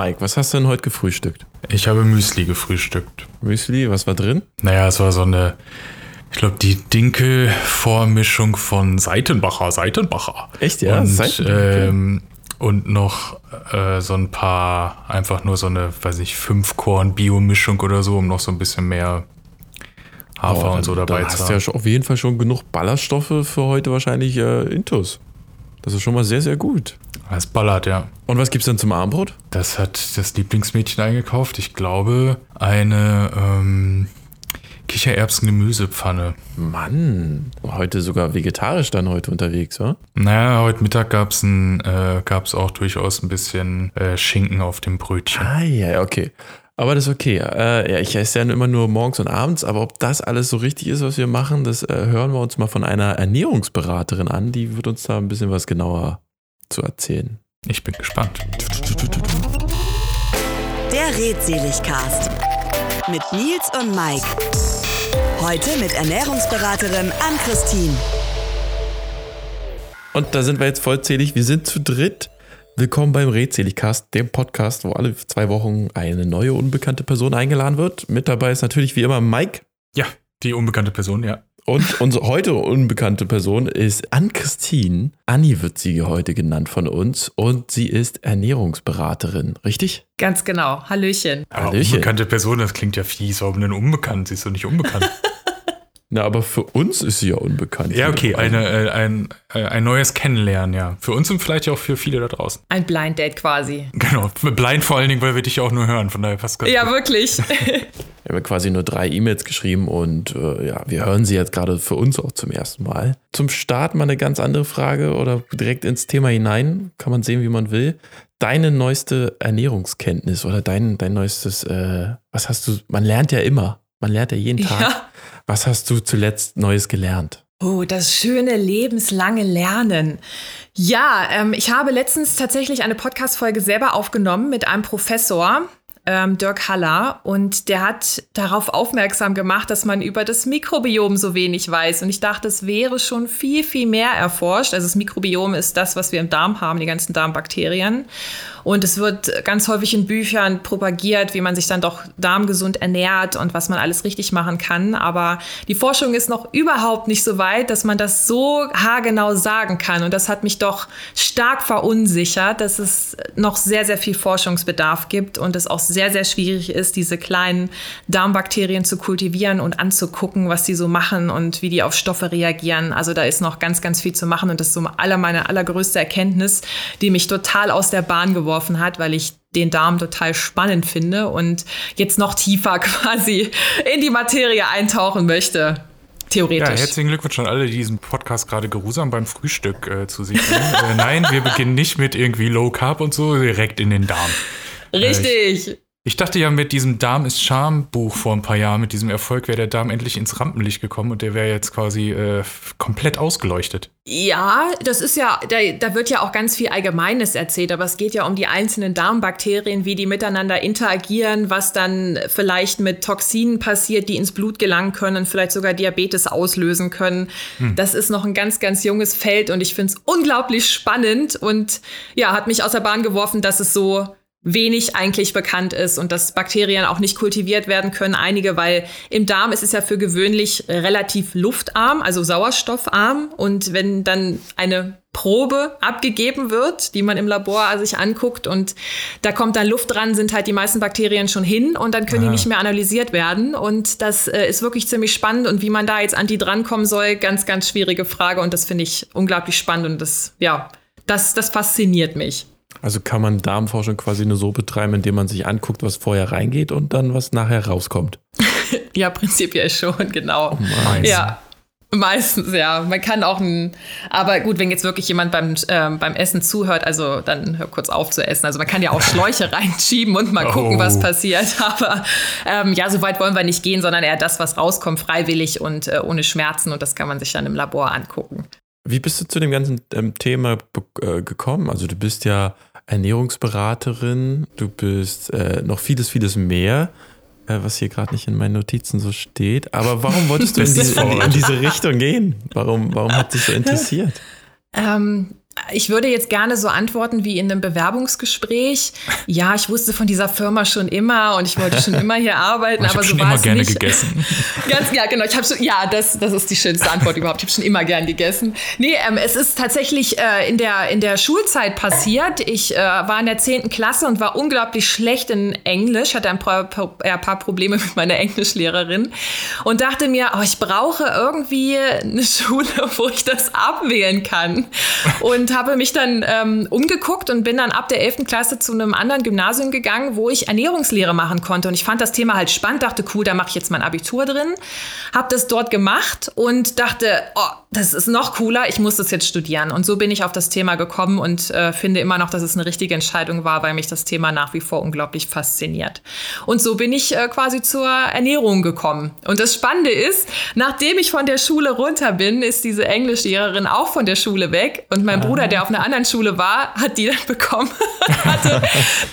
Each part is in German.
Mike, was hast du denn heute gefrühstückt? Ich habe Müsli gefrühstückt. Müsli, was war drin? Naja, es war so eine, ich glaube, die Dinkel-Vormischung von Seitenbacher. Seitenbacher. Echt, ja? Und, Seitenbacher. ähm, und noch äh, so ein paar, einfach nur so eine, weiß ich, Fünf-Korn-Bio-Mischung oder so, um noch so ein bisschen mehr Hafer Oh, und so dabei zu hast du ja haben. schon auf jeden Fall schon genug Ballaststoffe für heute wahrscheinlich äh, Intus. Das ist schon mal sehr, sehr gut. Das ballert, ja. Und was gibt's denn zum Abendbrot? Das hat das Lieblingsmädchen eingekauft. Ich glaube, eine ähm, Kichererbsen-Gemüsepfanne. Mann, heute sogar vegetarisch dann heute unterwegs, wa? Naja, heute Mittag gab es äh, gab's auch durchaus ein bisschen äh, Schinken auf dem Brötchen. Ah, ja, okay. Aber das ist okay. Äh, ja, ich esse ja immer nur morgens und abends, aber ob das alles so richtig ist, was wir machen, das äh, hören wir uns mal von einer Ernährungsberaterin an. Die wird uns da ein bisschen was genauer zu erzählen. Ich bin gespannt. Der Redseligcast mit Nils und Mike. Heute mit Ernährungsberaterin Ann-Christine. Und da sind wir jetzt vollzählig. Wir sind zu dritt. Willkommen beim Redseligcast, dem Podcast, wo alle zwei Wochen eine neue unbekannte Person eingeladen wird. Mit dabei ist natürlich wie immer Mike. Ja, die unbekannte Person, ja. Und unsere heute unbekannte Person ist Ann-Christine. Anni wird sie heute genannt von uns. Und sie ist Ernährungsberaterin, richtig? Ganz genau. Hallöchen. Aber Hallöchen. unbekannte Person, das klingt ja fies. Warum denn unbekannt? Sie ist doch nicht unbekannt. Na, aber für uns ist sie ja unbekannt. ja, okay, Also, eine, äh, ein, äh, ein neues Kennenlernen, ja. Für uns und vielleicht auch für viele da draußen. Ein Blind Date quasi. Genau, blind vor allen Dingen, weil wir dich ja auch nur hören. Von daher passt ganz Ja, gut. wirklich. Wir haben quasi nur drei E-Mails geschrieben und äh, ja, wir hören sie jetzt gerade für uns auch zum ersten Mal. Zum Start mal eine ganz andere Frage oder direkt ins Thema hinein. Kann man sehen, wie man will. Deine neueste Ernährungskenntnis oder dein, dein neuestes, äh, was hast du, man lernt ja immer. Man lernt ja jeden Tag. Ja. Was hast du zuletzt Neues gelernt? Oh, das schöne lebenslange Lernen. Ja, ähm, ich habe letztens tatsächlich eine Podcast-Folge selber aufgenommen mit einem Professor, ähm, Dirk Haller, und der hat darauf aufmerksam gemacht, dass man über das Mikrobiom so wenig weiß. Und ich dachte, es wäre schon viel, viel mehr erforscht. Also das Mikrobiom ist das, was wir im Darm haben, die ganzen Darmbakterien. Und es wird ganz häufig in Büchern propagiert, wie man sich dann doch darmgesund ernährt und was man alles richtig machen kann. Aber die Forschung ist noch überhaupt nicht so weit, dass man das so haargenau sagen kann. Und das hat mich doch stark verunsichert, dass es noch sehr, sehr viel Forschungsbedarf gibt und es auch sehr, sehr schwierig ist, diese kleinen Darmbakterien zu kultivieren und anzugucken, was die so machen und wie die auf Stoffe reagieren. Also da ist noch ganz, ganz viel zu machen und das ist so aller meine allergrößte Erkenntnis, die mich total aus der Bahn geworfen hat, weil ich den Darm total spannend finde und jetzt noch tiefer quasi in die Materie eintauchen möchte. Ja, Theoretisch. herzlichen Glückwunsch an alle, die diesen Podcast gerade geruhsam beim Frühstück äh, zu sich nehmen. äh, nein, wir beginnen nicht mit irgendwie Low Carb und so, direkt in den Darm. Richtig. Ich dachte ja, mit diesem Darm ist Charme Buch vor ein paar Jahren, mit diesem Erfolg wäre der Darm endlich ins Rampenlicht gekommen und der wäre jetzt quasi äh, komplett ausgeleuchtet. Ja, das ist ja, da, da wird ja auch ganz viel Allgemeines erzählt, aber es geht ja um die einzelnen Darmbakterien, wie die miteinander interagieren, was dann vielleicht mit Toxinen passiert, die ins Blut gelangen können, vielleicht sogar Diabetes auslösen können. Das ist noch ein ganz, ganz junges Feld und ich finde es unglaublich spannend und ja, hat mich aus der Bahn geworfen, dass es so wenig eigentlich bekannt ist und dass Bakterien auch nicht kultiviert werden können. Einige, weil im Darm ist es ja für gewöhnlich relativ luftarm, also sauerstoffarm. Und wenn dann eine Probe abgegeben wird, die man im Labor sich anguckt und da kommt dann Luft dran, sind halt die meisten Bakterien schon hin und dann können die Ah. nicht mehr analysiert werden. Und das äh, ist wirklich ziemlich spannend. Und wie man da jetzt an die drankommen soll, ganz, ganz schwierige Frage. Und das finde ich unglaublich spannend und das, ja, das, das fasziniert mich. Also kann man Darmforschung quasi nur so betreiben, indem man sich anguckt, was vorher reingeht und dann was nachher rauskommt. Ja, prinzipiell schon, genau. Meins. Ja. Meistens, ja. Man kann auch ein, aber gut, wenn jetzt wirklich jemand beim, ähm, beim Essen zuhört, also dann hör kurz auf zu essen. Also man kann ja auch Schläuche reinschieben und mal gucken, Oh. was passiert. Aber ähm, ja, so weit wollen wir nicht gehen, sondern eher das, was rauskommt, freiwillig und äh, ohne Schmerzen. Und das kann man sich dann im Labor angucken. Wie bist du zu dem ganzen ähm, Thema äh, gekommen? Also du bist ja Ernährungsberaterin, du bist äh, noch vieles, vieles mehr, äh, was hier gerade nicht in meinen Notizen so steht. Aber warum wolltest du in diese, in, diese Richtung gehen? Warum, warum hat dich so interessiert? Ähm, ich würde jetzt gerne so antworten wie in einem Bewerbungsgespräch. Ja, ich wusste von dieser Firma schon immer und ich wollte schon immer hier arbeiten, ich aber so war immer es gerne nicht. gegessen. Ganz, ja, genau. Ich habe schon, ja, das, das ist die schönste Antwort überhaupt. Ich habe schon immer gern gegessen. Nee, ähm, es ist tatsächlich äh, in, der, in der Schulzeit passiert. Ich äh, war in der 10. Klasse und war unglaublich schlecht in Englisch, hatte ein paar, paar Probleme mit meiner Englischlehrerin und dachte mir, oh, ich brauche irgendwie eine Schule, wo ich das abwählen kann. Und habe mich dann ähm, umgeguckt und bin dann ab der 11. Klasse zu einem anderen Gymnasium gegangen, wo ich Ernährungslehre machen konnte. Und ich fand das Thema halt spannend, dachte, cool, da mache ich jetzt mein Abitur drin. Habe das dort gemacht und dachte, oh, das ist noch cooler, ich muss das jetzt studieren. Und so bin ich auf das Thema gekommen und äh, finde immer noch, dass es eine richtige Entscheidung war, weil mich das Thema nach wie vor unglaublich fasziniert. Und so bin ich äh, quasi zur Ernährung gekommen. Und das Spannende ist, nachdem ich von der Schule runter bin, ist diese Englischlehrerin auch von der Schule weg. Und mein Bruder, der auf einer anderen Schule war, hat die dann bekommen, hatte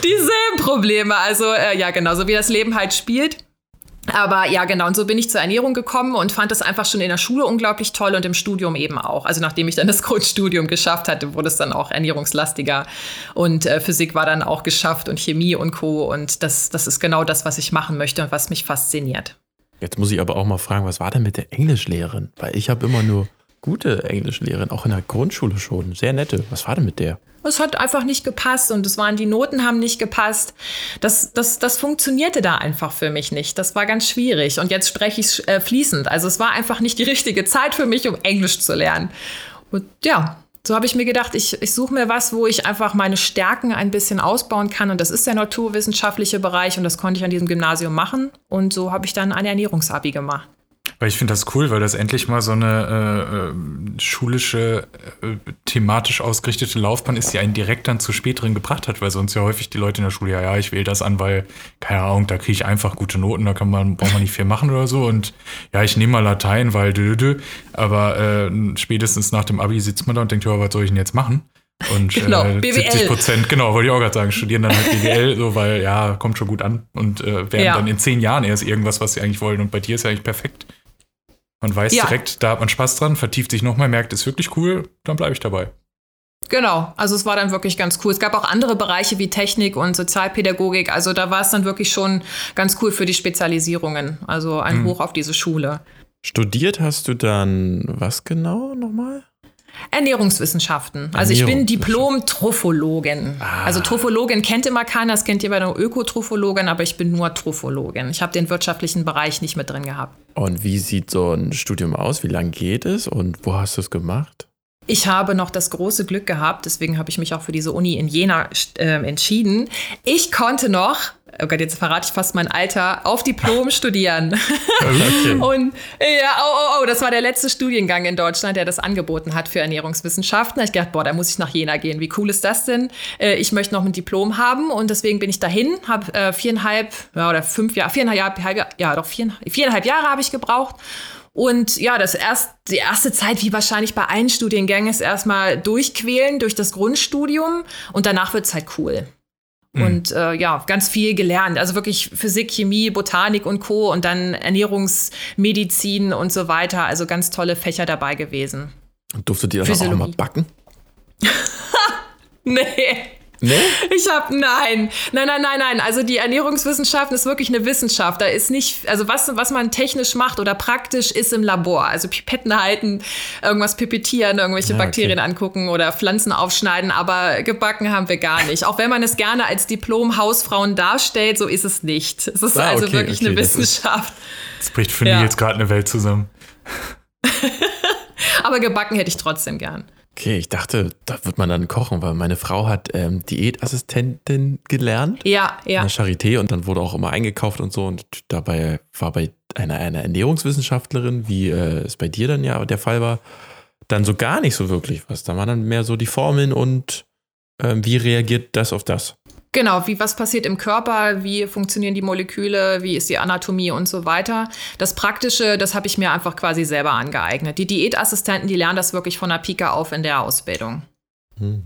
dieselben Probleme. Also äh, ja, genau, so wie das Leben halt spielt. Aber ja, genau. Und so bin ich zur Ernährung gekommen und fand das einfach schon in der Schule unglaublich toll und im Studium eben auch. Also nachdem ich dann das Grundstudium geschafft hatte, wurde es dann auch ernährungslastiger. Und äh, Physik war dann auch geschafft und Chemie und Co. Und das, das ist genau das, was ich machen möchte und was mich fasziniert. Jetzt muss ich aber auch mal fragen, was war denn mit der Englischlehrerin? Weil ich habe immer nur gute Englischlehrerin, auch in der Grundschule schon. Sehr nette. Was war denn mit der? Es hat einfach nicht gepasst und es waren die Noten haben nicht gepasst. Das, das, das funktionierte da einfach für mich nicht. Das war ganz schwierig. Und jetzt spreche ich äh, fließend. Also es war einfach nicht die richtige Zeit für mich, um Englisch zu lernen. Und ja, so habe ich mir gedacht, ich, ich suche mir was, wo ich einfach meine Stärken ein bisschen ausbauen kann. Und das ist der naturwissenschaftliche Bereich und das konnte ich an diesem Gymnasium machen. Und so habe ich dann ein Ernährungsabi gemacht. Weil ich finde das cool, weil das endlich mal so eine äh, schulische, äh, thematisch ausgerichtete Laufbahn ist, die einen direkt dann zu späteren gebracht hat, weil sonst ja häufig die Leute in der Schule, ja, ja, ich wähle das an, weil, keine Ahnung, da kriege ich einfach gute Noten, da kann man, braucht man nicht viel machen oder so. Und ja, ich nehme mal Latein, weil dö, dö, dö. aber äh, spätestens nach dem Abi sitzt man da und denkt, ja, was soll ich denn jetzt machen? Und genau, äh, BWL. 70 Prozent, genau, wollte ich auch gerade sagen, studieren dann halt BWL, so, weil ja, kommt schon gut an und äh, werden Ja. dann in zehn Jahren erst irgendwas, was sie eigentlich wollen. Und bei dir ist ja eigentlich perfekt. Man weiß Ja. direkt, da hat man Spaß dran, vertieft sich nochmal, merkt, ist wirklich cool, dann bleibe ich dabei. Genau, also es war dann wirklich ganz cool. Es gab auch andere Bereiche wie Technik und Sozialpädagogik. Also da war es dann wirklich schon ganz cool für die Spezialisierungen. Also ein Hoch auf diese Schule. Studiert hast du dann was genau nochmal? Ernährungswissenschaften. Also ich bin Diplom-Trophologin. Ah. Also Trophologin kennt immer keiner, das kennt ihr bei der Ökotrophologin, aber ich bin nur Trophologin. Ich habe den wirtschaftlichen Bereich nicht mit drin gehabt. Und wie sieht so ein Studium aus? Wie lange geht es und wo hast du es gemacht? Ich habe noch das große Glück gehabt, deswegen habe ich mich auch für diese Uni in Jena äh, entschieden. Ich konnte noch, oh Gott, jetzt verrate ich fast mein Alter, auf Diplom studieren. Okay. Und ja, oh, oh, oh, das war der letzte Studiengang in Deutschland, der das angeboten hat für Ernährungswissenschaften. Da ich gedacht, boah, da muss ich nach Jena gehen. Wie cool ist das denn? Äh, ich möchte noch ein Diplom haben und deswegen bin ich dahin, habe äh, viereinhalb ja, oder fünf Jahre, viereinhalb, halb, ja, doch viereinhalb, viereinhalb Jahre habe ich gebraucht. Und ja, das erst, die erste Zeit, wie wahrscheinlich bei allen Studiengängen, ist erstmal durchquälen durch das Grundstudium und danach wird's halt cool. Und äh, ja, ganz viel gelernt. Also wirklich Physik, Chemie, Botanik und Co. und dann Ernährungsmedizin und so weiter. Also ganz tolle Fächer dabei gewesen. Und durftet ihr dann auch mal backen? Nee. Nee? Ich habe nein, nein, nein, nein, nein. Also die Ernährungswissenschaften ist wirklich eine Wissenschaft. Da ist nicht, also was, was man technisch macht oder praktisch ist im Labor. Also Pipetten halten, irgendwas pipettieren, irgendwelche okay. Bakterien angucken oder Pflanzen aufschneiden. Aber gebacken haben wir gar nicht. Auch wenn man es gerne als Diplom-Hausfrauen darstellt, so ist es nicht. Es ist Ah, also okay, wirklich okay, eine das ist- Wissenschaft. Jetzt bricht für Ja. Nils gerade eine Welt zusammen. Aber gebacken hätte ich trotzdem gern. Okay, ich dachte, da wird man dann kochen, weil meine Frau hat ähm, Diätassistentin gelernt Ja, ja. in der Charité und dann wurde auch immer eingekauft und so. Und dabei war bei einer, einer Ernährungswissenschaftlerin, wie äh, es bei dir dann ja der Fall war, dann so gar nicht so wirklich was. Da waren dann mehr so die Formeln und ähm, wie reagiert das auf das. Genau, wie was passiert im Körper, wie funktionieren die Moleküle, wie ist die Anatomie und so weiter. Das Praktische, das habe ich mir einfach quasi selber angeeignet. Die Diätassistenten, die lernen das wirklich von der Pike auf in der Ausbildung. Hm.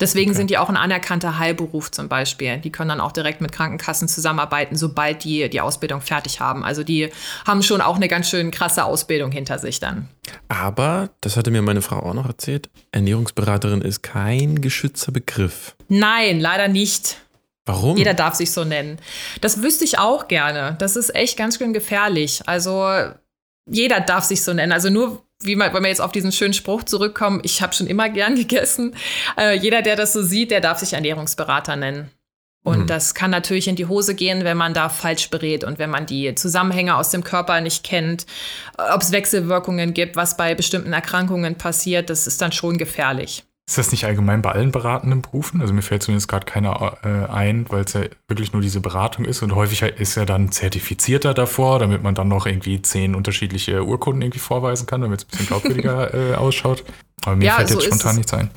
Deswegen okay. sind die auch ein anerkannter Heilberuf zum Beispiel. Die können dann auch direkt mit Krankenkassen zusammenarbeiten, sobald die die Ausbildung fertig haben. Also die haben schon auch eine ganz schön krasse Ausbildung hinter sich dann. Aber, das hatte mir meine Frau auch noch erzählt, Ernährungsberaterin ist kein geschützter Begriff. Nein, leider nicht. Warum? Jeder darf sich so nennen. Das wüsste ich auch gerne. Das ist echt ganz schön gefährlich. Also jeder darf sich so nennen. Also nur wie man, wenn wir jetzt auf diesen schönen Spruch zurückkommen, ich habe schon immer gern gegessen. Äh, jeder, der das so sieht, der darf sich Ernährungsberater nennen. Und mhm. das kann natürlich in die Hose gehen, wenn man da falsch berät und wenn man die Zusammenhänge aus dem Körper nicht kennt, ob es Wechselwirkungen gibt, was bei bestimmten Erkrankungen passiert, das ist dann schon gefährlich. Ist das nicht allgemein bei allen beratenden Berufen? Also mir fällt zumindest gerade keiner äh, ein, weil es ja wirklich nur diese Beratung ist und häufig ist ja dann zertifizierter davor, damit man dann noch irgendwie zehn unterschiedliche Urkunden irgendwie vorweisen kann, damit es ein bisschen glaubwürdiger äh, ausschaut. Aber mir ja, fällt so jetzt spontan nichts ein.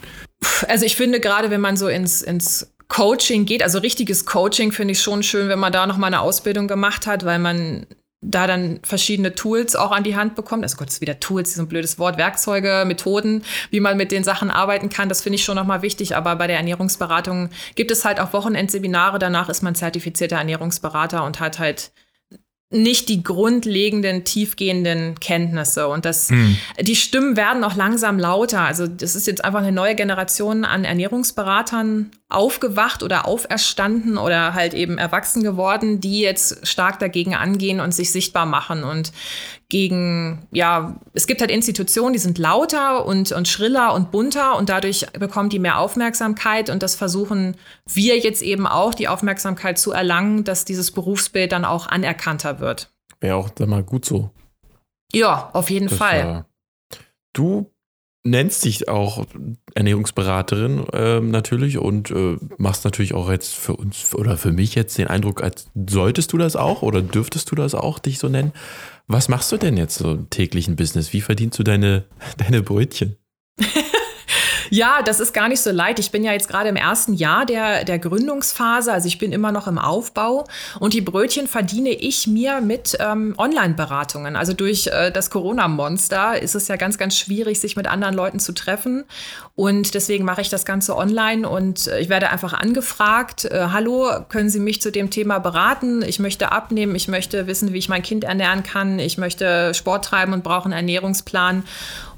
Also ich finde gerade, wenn man so ins, ins Coaching geht, also richtiges Coaching finde ich schon schön, wenn man da noch mal eine Ausbildung gemacht hat, weil man da dann verschiedene Tools auch an die Hand bekommt. Also Gott, das ist wieder Tools, so ein blödes Wort, Werkzeuge, Methoden, wie man mit den Sachen arbeiten kann. Das finde ich schon nochmal wichtig. Aber bei der Ernährungsberatung gibt es halt auch Wochenendseminare. Danach ist man zertifizierter Ernährungsberater und hat halt nicht die grundlegenden, tiefgehenden Kenntnisse. Und das, mhm. die Stimmen werden auch langsam lauter. Also das ist jetzt einfach eine neue Generation an Ernährungsberatern aufgewacht oder auferstanden oder halt eben erwachsen geworden, die jetzt stark dagegen angehen und sich sichtbar machen und gegen, ja, es gibt halt Institutionen, die sind lauter und, und schriller und bunter und dadurch bekommen die mehr Aufmerksamkeit und das versuchen wir jetzt eben auch, die Aufmerksamkeit zu erlangen, dass dieses Berufsbild dann auch anerkannter wird. Wäre auch dann mal gut so. Ja, auf jeden das Fall. Du nennst dich auch Ernährungsberaterin äh, natürlich und äh, machst natürlich auch jetzt für uns oder für mich jetzt den Eindruck, als solltest du das auch oder dürftest du das auch dich so nennen. Was machst du denn jetzt so im täglichen Business? Wie verdienst du deine, deine Brötchen? Ja, das ist gar nicht so leid. Ich bin ja jetzt gerade im ersten Jahr der, der Gründungsphase, also ich bin immer noch im Aufbau und die Brötchen verdiene ich mir mit ähm, Online-Beratungen. Also durch äh, das Corona-Monster ist es ja ganz, ganz schwierig, sich mit anderen Leuten zu treffen und deswegen mache ich das Ganze online und äh, ich werde einfach angefragt, äh, hallo, können Sie mich zu dem Thema beraten? Ich möchte abnehmen, ich möchte wissen, wie ich mein Kind ernähren kann, ich möchte Sport treiben und brauche einen Ernährungsplan.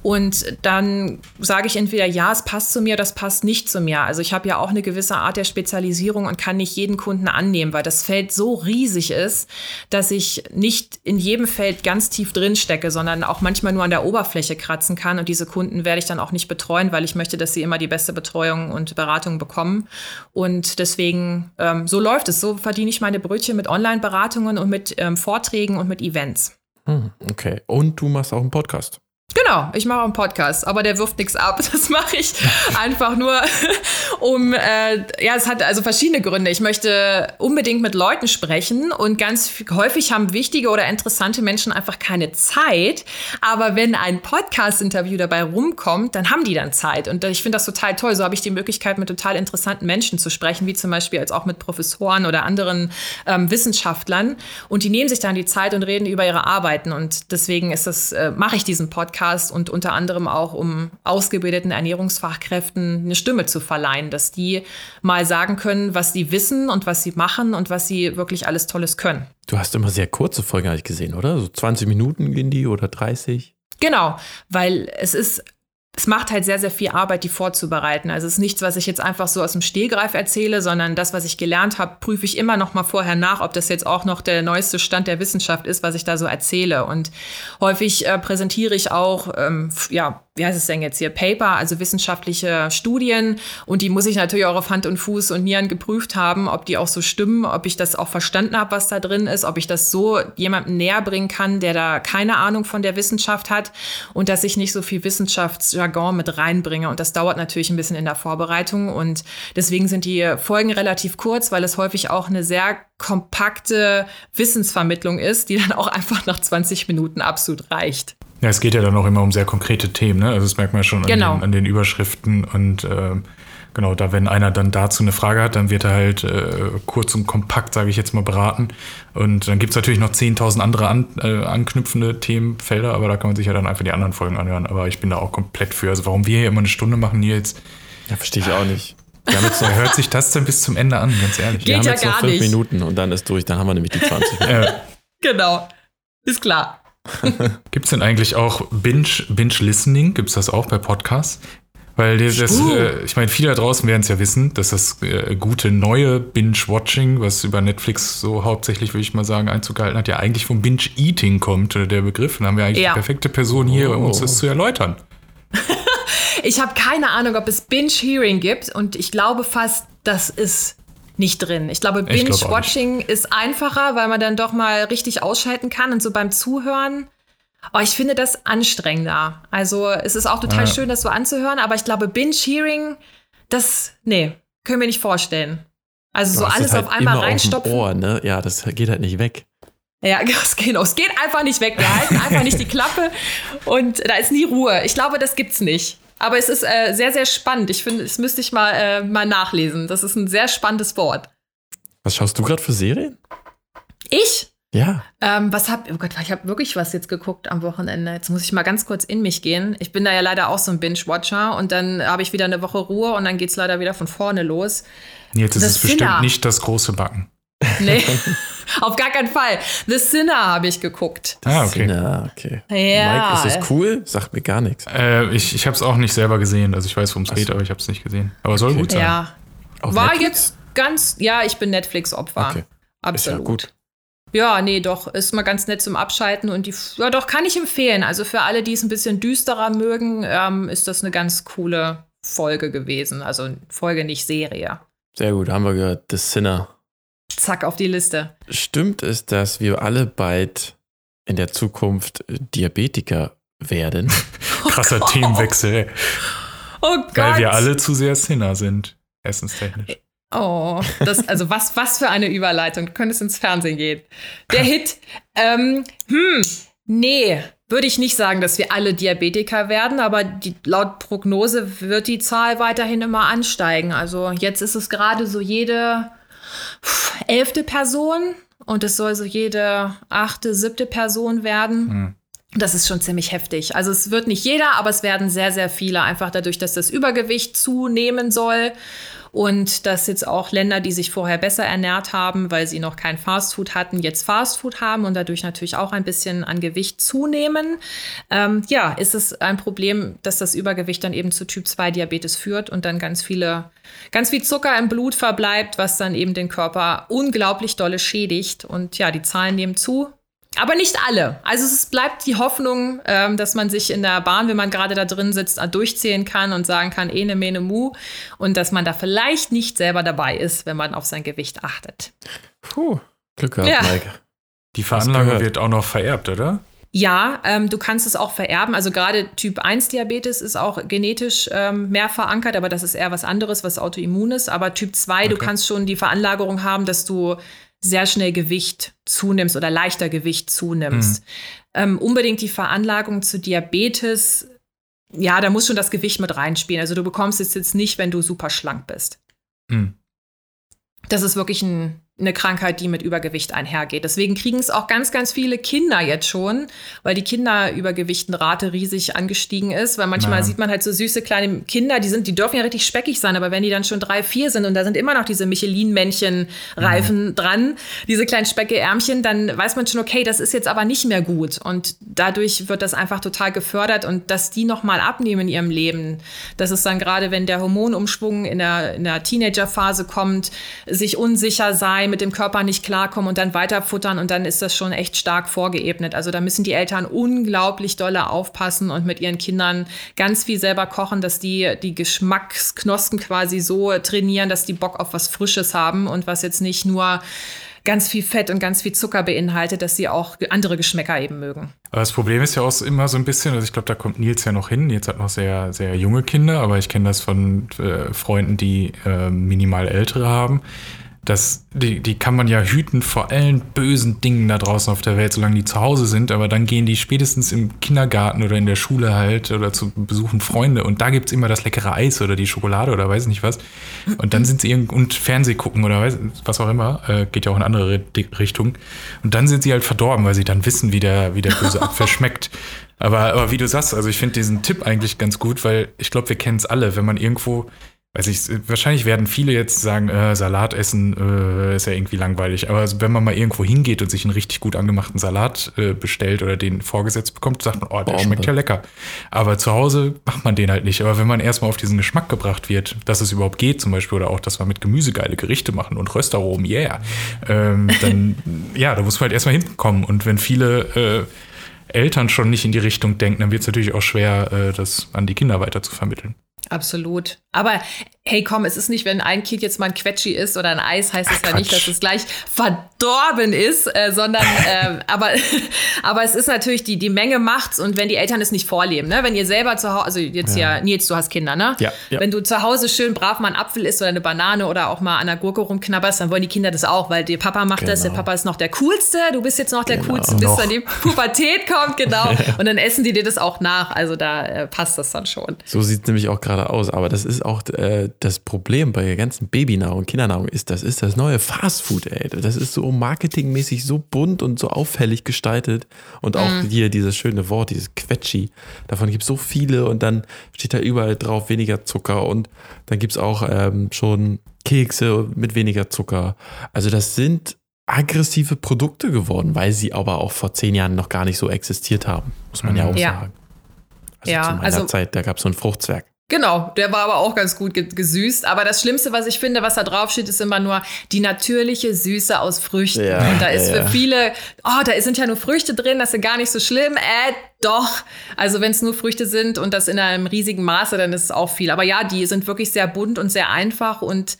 Und dann sage ich entweder ja, es passt zu mir, das passt nicht zu mir. Also ich habe ja auch eine gewisse Art der Spezialisierung und kann nicht jeden Kunden annehmen, weil das Feld so riesig ist, dass ich nicht in jedem Feld ganz tief drin stecke, sondern auch manchmal nur an der Oberfläche kratzen kann. Und diese Kunden werde ich dann auch nicht betreuen, weil ich möchte, dass sie immer die beste Betreuung und Beratung bekommen. Und deswegen, ähm, so läuft es. So verdiene ich meine Brötchen mit Online-Beratungen und mit ähm, Vorträgen und mit Events. Hm, okay. Und du machst auch einen Podcast. Genau, ich mache einen Podcast, aber der wirft nichts ab. Das mache ich einfach nur, um, äh, ja, es hat also verschiedene Gründe. Ich möchte unbedingt mit Leuten sprechen und ganz häufig haben wichtige oder interessante Menschen einfach keine Zeit. Aber wenn ein Podcast-Interview dabei rumkommt, dann haben die dann Zeit. Und ich finde das total toll. So habe ich die Möglichkeit, mit total interessanten Menschen zu sprechen, wie zum Beispiel als auch mit Professoren oder anderen ähm, Wissenschaftlern. Und die nehmen sich dann die Zeit und reden über ihre Arbeiten. Und deswegen ist das, äh, mache ich diesen Podcast Podcast und unter anderem auch, um ausgebildeten Ernährungsfachkräften eine Stimme zu verleihen, dass die mal sagen können, was sie wissen und was sie machen und was sie wirklich alles Tolles können. Du hast immer sehr kurze Folgen, habe ich gesehen, oder? So 20 Minuten gehen die oder 30? Genau, weil es ist es macht halt sehr, sehr viel Arbeit, die vorzubereiten. Also es ist nichts, was ich jetzt einfach so aus dem Stehgreif erzähle, sondern das, was ich gelernt habe, prüfe ich immer noch mal vorher nach, ob das jetzt auch noch der neueste Stand der Wissenschaft ist, was ich da so erzähle. Und häufig äh, präsentiere ich auch, ähm, ja, wie heißt es denn jetzt hier, Paper, also wissenschaftliche Studien. Und die muss ich natürlich auch auf Hand und Fuß und Nieren geprüft haben, ob die auch so stimmen, ob ich das auch verstanden habe, was da drin ist, ob ich das so jemandem näher bringen kann, der da keine Ahnung von der Wissenschaft hat und dass ich nicht so viel Wissenschaftsjargon mit reinbringe. Und das dauert natürlich ein bisschen in der Vorbereitung. Und deswegen sind die Folgen relativ kurz, weil es häufig auch eine sehr kompakte Wissensvermittlung ist, die dann auch einfach nach 20 Minuten absolut reicht. Ja, es geht ja dann auch immer um sehr konkrete Themen, ne? Also das merkt man schon genau. an, den, an, den, Überschriften und äh, genau, da wenn einer dann dazu eine Frage hat, dann wird er halt äh, kurz und kompakt, sage ich jetzt mal, beraten. Und dann gibt es natürlich noch 10.000 andere an, äh, anknüpfende Themenfelder, aber da kann man sich ja dann einfach die anderen Folgen anhören. Aber ich bin da auch komplett für. Also warum wir hier immer eine Stunde machen, Nils? Ja, verstehe ich auch nicht. Wir jetzt noch, Wer hört sich das denn bis zum Ende an, ganz ehrlich? wir Geht haben ja jetzt noch gar fünf nicht. Minuten und dann ist durch. Dann haben wir nämlich die 20 Minuten. Äh, Genau. Ist klar. Gibt es denn eigentlich auch Binge, Binge-Listening? Gibt es das auch bei Podcasts? Weil dieses, äh, ich meine, viele da draußen werden es ja wissen, dass das äh, gute neue Binge-Watching, was über Netflix so hauptsächlich, würde ich mal sagen, Einzug gehalten hat, ja eigentlich vom Binge-Eating kommt, äh, der Begriff. Und dann haben wir eigentlich Ja. die perfekte Person hier, um uns Oh. das zu erläutern. Ich habe keine Ahnung, ob es Binge-Hearing gibt und ich glaube fast, das ist nicht drin. Ich glaube, Binge-Watching ist einfacher, weil man dann doch mal richtig ausschalten kann und so beim Zuhören. Oh, ich finde das anstrengender. Also es ist auch total Ja. schön, das so anzuhören, aber ich glaube, Binge-Hearing, das, nee, können wir nicht vorstellen. Also so alles es halt auf einmal reinstopfen. Auf Ohr, ne? Ja, das geht halt nicht weg. Ja, es geht, es geht einfach nicht weg. Wir halten einfach nicht die Klappe und da ist nie Ruhe. Ich glaube, das gibt's nicht. Aber es ist äh, sehr, sehr spannend. Ich finde, das müsste ich mal, äh, mal nachlesen. Das ist ein sehr spannendes Wort. Was schaust du gerade für Serien? Ich? Ja. Ähm, was hab, oh Gott, ich habe wirklich was jetzt geguckt am Wochenende. Jetzt muss ich mal ganz kurz in mich gehen. Ich bin da ja leider auch so ein Binge-Watcher und dann habe ich wieder eine Woche Ruhe und dann geht's leider wieder von vorne los. Jetzt ist The es bestimmt Sinner. nicht das große Backen. Nee, auf gar keinen Fall. The Sinner habe ich geguckt. Ah, okay. Ja, okay. Ja. Mike, ist es cool? Sagt mir gar nichts. Äh, ich ich habe es auch nicht selber gesehen. Also ich weiß, worum es geht, aber ich habe es nicht gesehen. Aber soll gut sein. Ja, Auf War Netflix? jetzt ganz, ja, ich bin Netflix-Opfer. Okay. Absolut. Ist ja gut. Ja, nee, doch, ist mal ganz nett zum Abschalten und die, ja, doch, kann ich empfehlen. Also für alle, die es ein bisschen düsterer mögen, ähm, ist das eine ganz coole Folge gewesen. Also Folge, nicht Serie. Sehr gut, haben wir gehört. The Sinner. Zack, auf die Liste. Stimmt es, dass wir alle bald in der Zukunft Diabetiker werden? Krasser Themenwechsel, ey. Oh Gott. weil wir alle zu sehr Sinner sind, essenstechnisch. Oh, das, also was, was für eine Überleitung. Du könntest ins Fernsehen gehen. Der Hit. Ähm, hm, nee, würde ich nicht sagen, dass wir alle Diabetiker werden, aber die, laut Prognose wird die Zahl weiterhin immer ansteigen. Also jetzt ist es gerade so jede pff, elfte Person und es soll so jede achte, siebte Person werden. Hm. Das ist schon ziemlich heftig. Also es wird nicht jeder, aber es werden sehr, sehr viele, einfach dadurch, dass das Übergewicht zunehmen soll. Und dass jetzt auch Länder, die sich vorher besser ernährt haben, weil sie noch kein Fastfood hatten, jetzt Fastfood haben und dadurch natürlich auch ein bisschen an Gewicht zunehmen. Ähm, ja, ist es ein Problem, dass das Übergewicht dann eben zu Typ 2 Diabetes führt und dann ganz viele, ganz viel Zucker im Blut verbleibt, was dann eben den Körper unglaublich dolle schädigt. Und ja, die Zahlen nehmen zu. Aber nicht alle. Also es bleibt die Hoffnung, ähm, dass man sich in der Bahn, wenn man gerade da drin sitzt, äh, durchzählen kann und sagen kann, ene, mene, mu. Und dass man da vielleicht nicht selber dabei ist, wenn man auf sein Gewicht achtet. Puh, Glück gehabt, Ja. Mike. Die Veranlagung wird auch noch vererbt, oder? Ja, ähm, du kannst es auch vererben. Also gerade Typ 1 Diabetes ist auch genetisch ähm, mehr verankert, aber das ist eher was anderes, was autoimmun ist. Aber Typ 2, du Okay. kannst schon die Veranlagerung haben, dass du sehr schnell Gewicht zunimmst oder leichter Gewicht zunimmst. Ähm, unbedingt die Veranlagung zu Diabetes, ja, da muss schon das Gewicht mit reinspielen. Also du bekommst es jetzt nicht, wenn du super schlank bist. Hm. Das ist wirklich ein, eine Krankheit, die mit Übergewicht einhergeht. Deswegen kriegen es auch ganz, ganz viele Kinder jetzt schon, weil die Kinderübergewichtenrate riesig angestiegen ist. Weil manchmal Ja. sieht man halt so süße kleine Kinder, die sind, die dürfen ja richtig speckig sein, aber wenn die dann schon drei, vier sind und da sind immer noch diese Michelin-Männchen-Reifen dran, diese kleinen Specke-Ärmchen, dann weiß man schon, okay, das ist jetzt aber nicht mehr gut. Und dadurch wird das einfach total gefördert und dass die nochmal abnehmen in ihrem Leben, das ist dann gerade, wenn der Hormonumschwung in der, in der Teenagerphase kommt, sich unsicher sein, mit dem Körper nicht klarkommen und dann weiterfuttern und dann ist das schon echt stark vorgeebnet. Also da müssen die Eltern unglaublich dolle aufpassen und mit ihren Kindern ganz viel selber kochen, dass die die Geschmacksknospen quasi so trainieren, dass die Bock auf was Frisches haben und was jetzt nicht nur ganz viel Fett und ganz viel Zucker beinhaltet, dass sie auch andere Geschmäcker eben mögen. Aber das Problem ist ja auch immer so ein bisschen, also ich glaube, da kommt Nils ja noch hin. Nils hat noch sehr, sehr junge Kinder, aber ich kenne das von äh, Freunden, die äh, minimal ältere haben. Das, die, die kann man ja hüten vor allen bösen Dingen da draußen auf der Welt, solange die zu Hause sind, aber dann gehen die spätestens im Kindergarten oder in der Schule halt oder zu besuchen Freunde und da gibt's immer das leckere Eis oder die Schokolade oder weiß nicht was. Und dann sind sie irgend und Fernseh gucken oder weiß, was auch immer, äh, geht ja auch in andere Ri- Richtung. Und dann sind sie halt verdorben, weil sie dann wissen, wie der, wie der böse Apfel schmeckt. Aber, aber wie du sagst, also ich finde diesen Tipp eigentlich ganz gut, weil ich glaube, wir kennen es alle, wenn man irgendwo weiß ich, wahrscheinlich werden viele jetzt sagen, äh, Salat essen äh, ist ja irgendwie langweilig. Aber wenn man mal irgendwo hingeht und sich einen richtig gut angemachten Salat äh, bestellt oder den vorgesetzt bekommt, sagt man, oh, der Bombe. schmeckt ja lecker. Aber zu Hause macht man den halt nicht. Aber wenn man erstmal auf diesen Geschmack gebracht wird, dass es überhaupt geht zum Beispiel, oder auch, dass wir mit Gemüse geile Gerichte machen und Röstaromen, yeah, ähm, dann, ja, da muss man halt erstmal hinkommen. Und wenn viele äh, Eltern schon nicht in die Richtung denken, dann wird es natürlich auch schwer, äh, das an die Kinder weiter zu vermitteln. Absolut. Aber hey, komm, es ist nicht, wenn ein Kind jetzt mal ein Quetschi isst oder ein Eis, heißt es ja nicht, Quatsch. dass es gleich verdorben ist, äh, sondern äh, aber, aber es ist natürlich, die, die Menge macht's und wenn die Eltern es nicht vorleben, ne? Wenn ihr selber zu Hause, also jetzt ja. Nils, du hast Kinder, ne? Ja, ja. Wenn du zu Hause schön brav mal einen Apfel isst oder eine Banane oder auch mal an der Gurke rumknabberst, dann wollen die Kinder das auch, weil der Papa macht das, der Genau. Papa ist noch der Coolste, du bist jetzt noch der Genau. Coolste, bis Noch. dann die Pubertät kommt, genau. Und dann essen die dir das auch nach. Also da äh, passt das dann schon. So sieht es nämlich auch gerade aus. Aber das ist auch äh, das Problem bei der ganzen Babynahrung, Kindernahrung, ist, das ist das neue Fastfood, ey. Das ist so marketingmäßig so bunt und so auffällig gestaltet. Und auch hier dieses schöne Wort, dieses Quetschi. Davon gibt es so viele und dann steht da überall drauf weniger Zucker und dann gibt es auch ähm, schon Kekse mit weniger Zucker. Also das sind aggressive Produkte geworden, weil sie aber auch vor zehn Jahren noch gar nicht so existiert haben, muss man ja auch Ja. sagen. Also Ja, zu meiner also- Zeit, da gab es so einen Fruchtzwerg. Genau, der war aber auch ganz gut ge gesüßt. Aber das Schlimmste, was ich finde, was da drauf steht, ist immer nur die natürliche Süße aus Früchten. Ja, und da ist ja, ja. für viele, oh, da sind ja nur Früchte drin, das ist gar nicht so schlimm. Äh, doch. Also wenn es nur Früchte sind und das in einem riesigen Maße, dann ist es auch viel. Aber ja, die sind wirklich sehr bunt und sehr einfach und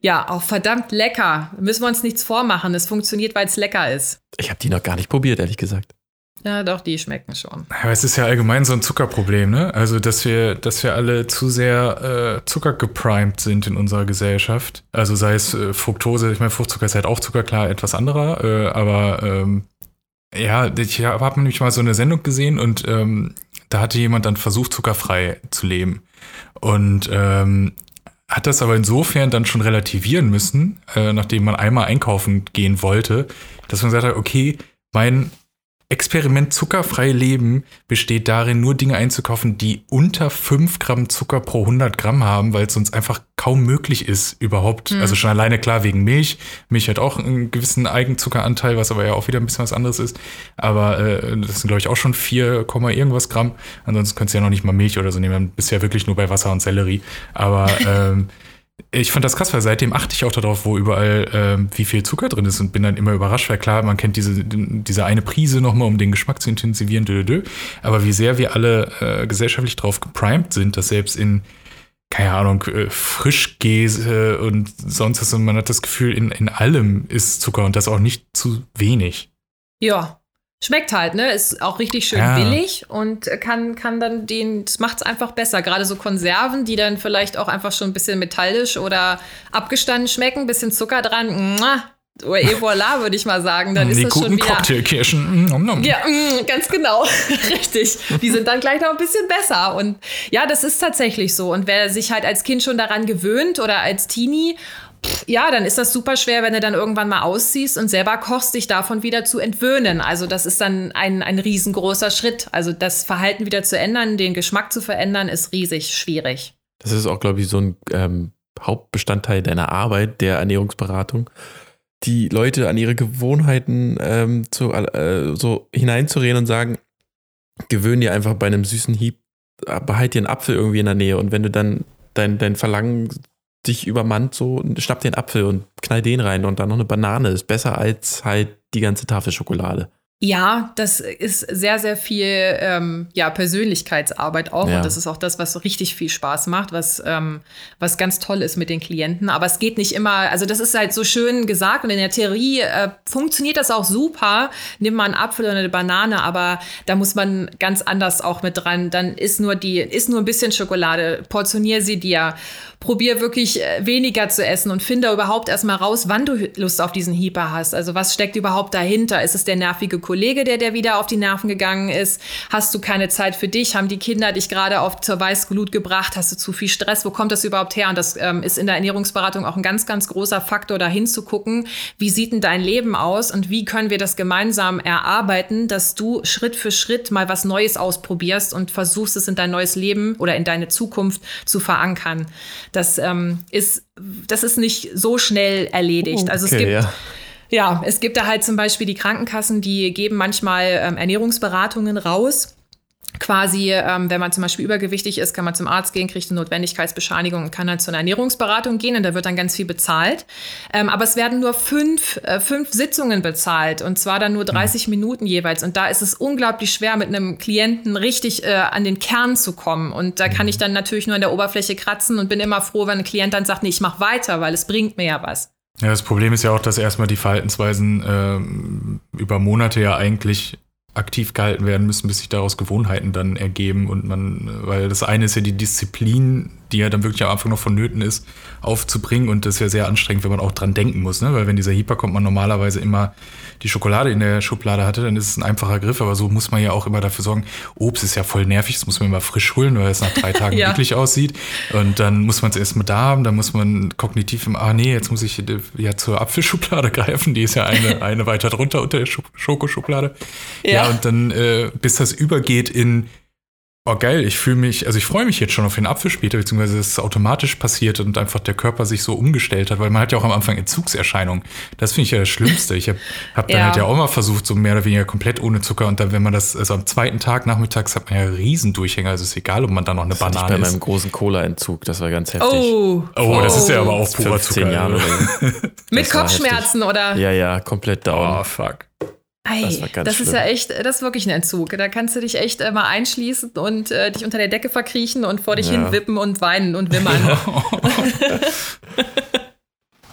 ja, auch verdammt lecker. Müssen wir uns nichts vormachen. Es funktioniert, weil es lecker ist. Ich habe die noch gar nicht probiert, ehrlich gesagt. Ja, doch, die schmecken schon. Aber es ist ja allgemein so ein Zuckerproblem, ne? Also, dass wir, dass wir alle zu sehr äh, zuckergeprimed sind in unserer Gesellschaft. Also sei es äh, Fructose, ich meine, Fruchtzucker ist halt auch Zucker, klar, etwas anderer, äh, aber ähm, ja, ich habe nämlich mal so eine Sendung gesehen und ähm, da hatte jemand dann versucht, zuckerfrei zu leben. Und ähm, hat das aber insofern dann schon relativieren müssen, äh, nachdem man einmal einkaufen gehen wollte, dass man gesagt hat, okay, mein Experiment zuckerfrei leben besteht darin, nur Dinge einzukaufen, die unter 5 Gramm Zucker pro 100 Gramm haben, weil es sonst einfach kaum möglich ist, überhaupt. Also schon alleine klar wegen Milch. Milch hat auch einen gewissen Eigenzuckeranteil, was aber ja auch wieder ein bisschen was anderes ist. Aber äh, das sind, glaube ich, auch schon 4, Komma irgendwas Gramm. Ansonsten könntest du ja noch nicht mal Milch oder so nehmen. Bisher wirklich nur bei Wasser und Sellerie. Aber ähm, ich fand das krass, weil seitdem achte ich auch darauf, wo überall ähm, wie viel Zucker drin ist und bin dann immer überrascht, weil klar, man kennt diese, diese eine Prise nochmal, um den Geschmack zu intensivieren, dö, dö, dö. aber wie sehr wir alle äh, gesellschaftlich drauf geprimed sind, dass selbst in, keine Ahnung, äh, Frischkäse und sonst was, und man hat das Gefühl, in, in allem ist Zucker und das auch nicht zu wenig. Ja. Schmeckt halt, ne? Ist auch richtig schön Ja. billig und kann, kann dann den, das macht es einfach besser. Gerade so Konserven, die dann vielleicht auch einfach schon ein bisschen metallisch oder abgestanden schmecken, bisschen Zucker dran, mua, oder et voilà, würde ich mal sagen. Dann ist die das schon guten wieder. Cocktailkirschen. mm, nom, nom. Ja, mm, ganz genau. Richtig. Die sind dann gleich noch ein bisschen besser. Und ja, das ist tatsächlich so. Und wer sich halt als Kind schon daran gewöhnt oder als Teenie, ja, dann ist das super schwer, wenn du dann irgendwann mal ausziehst und selber kochst, dich davon wieder zu entwöhnen. Also das ist dann ein, ein riesengroßer Schritt. Also das Verhalten wieder zu ändern, den Geschmack zu verändern, ist riesig schwierig. Das ist auch, glaube ich, so ein ähm, Hauptbestandteil deiner Arbeit, der Ernährungsberatung, die Leute an ihre Gewohnheiten ähm, zu, äh, so hineinzureden und sagen, gewöhn dir einfach bei einem süßen Hieb, äh, behalt dir einen Apfel irgendwie in der Nähe und wenn du dann dein, dein Verlangen dich übermannt, so schnapp dir einen Apfel und knall den rein und dann noch eine Banane. Ist besser als halt die ganze Tafel Schokolade. Ja, das ist sehr, sehr viel ähm, ja, Persönlichkeitsarbeit auch. Ja. Und das ist auch das, was so richtig viel Spaß macht, was, ähm, was ganz toll ist mit den Klienten. Aber es geht nicht immer, also das ist halt so schön gesagt und in der Theorie äh, funktioniert das auch super. Nimm mal einen Apfel oder eine Banane, aber da muss man ganz anders auch mit dran. Dann ist nur die, ist nur ein bisschen Schokolade, portionier sie dir. Probier wirklich äh, weniger zu essen und finde überhaupt erstmal raus, wann du Lust auf diesen Hieper hast. Also was steckt überhaupt dahinter? Ist es der nervige Kollege, der dir wieder auf die Nerven gegangen ist? Hast du keine Zeit für dich? Haben die Kinder dich gerade auf zur Weißglut gebracht? Hast du zu viel Stress? Wo kommt das überhaupt her? Und das ähm, ist in der Ernährungsberatung auch ein ganz, ganz großer Faktor, da hinzugucken, wie sieht denn dein Leben aus und wie können wir das gemeinsam erarbeiten, dass du Schritt für Schritt mal was Neues ausprobierst und versuchst es in dein neues Leben oder in deine Zukunft zu verankern. Das ähm, ist, das ist nicht so schnell erledigt. Oh, also es okay, gibt ja. ja, es gibt da halt zum Beispiel die Krankenkassen, die geben manchmal ähm, Ernährungsberatungen raus. Quasi, ähm, wenn man zum Beispiel übergewichtig ist, kann man zum Arzt gehen, kriegt eine Notwendigkeitsbescheinigung und kann dann zu einer Ernährungsberatung gehen und da wird dann ganz viel bezahlt. Ähm, aber es werden nur fünf, äh, fünf Sitzungen bezahlt und zwar dann nur 30 Minuten jeweils. Und da ist es unglaublich schwer, mit einem Klienten richtig äh, an den Kern zu kommen. Und da kann ich dann natürlich nur an der Oberfläche kratzen und bin immer froh, wenn ein Klient dann sagt, nee, ich mach weiter, weil es bringt mir ja was. Ja, das Problem ist ja auch, dass erstmal die Verhaltensweisen ähm, über Monate ja eigentlich aktiv gehalten werden müssen, bis sich daraus Gewohnheiten dann ergeben und man, weil das eine ist ja die Disziplin, die ja dann wirklich am Anfang noch vonnöten ist, aufzubringen und das ist ja sehr anstrengend, wenn man auch dran denken muss, ne? weil wenn dieser Hyper kommt, man normalerweise immer die Schokolade in der Schublade hatte, dann ist es ein einfacher Griff, aber so muss man ja auch immer dafür sorgen, Obst ist ja voll nervig, das muss man immer frisch holen, weil es nach drei Tagen Ja. eklig aussieht und dann muss man es erstmal da haben, dann muss man kognitiv im, ah nee, jetzt muss ich äh, ja zur Apfelschublade greifen, die ist ja eine, eine weiter drunter unter der Scho- Schokoschublade. Ja, Ja. und dann, äh, bis das übergeht in, oh geil, ich fühle mich, also ich freue mich jetzt schon auf den Apfel später, beziehungsweise es ist automatisch passiert und einfach der Körper sich so umgestellt hat, weil man hat ja auch am Anfang Entzugserscheinungen. Das finde ich ja das Schlimmste. Ich habe hab dann Ja. halt ja auch mal versucht, so mehr oder weniger komplett ohne Zucker und dann, wenn man das, also am zweiten Tag nachmittags hat man ja Riesendurchhänger, also ist egal, ob man da noch eine Das hatte ich bei Banane meinem ist. großen Cola-Entzug. Das war ganz heftig. Oh, Oh, das ist ja aber auch purer 15 Zucker. Jahre mit Kopfschmerzen oder? Ja, ja, komplett down. Oh, fuck. Ei, Das das ist ja echt, das ist wirklich ein Entzug. Da kannst du dich echt äh, mal einschließen und äh, dich unter der Decke verkriechen und vor dich Ja. hin wippen und weinen und wimmern.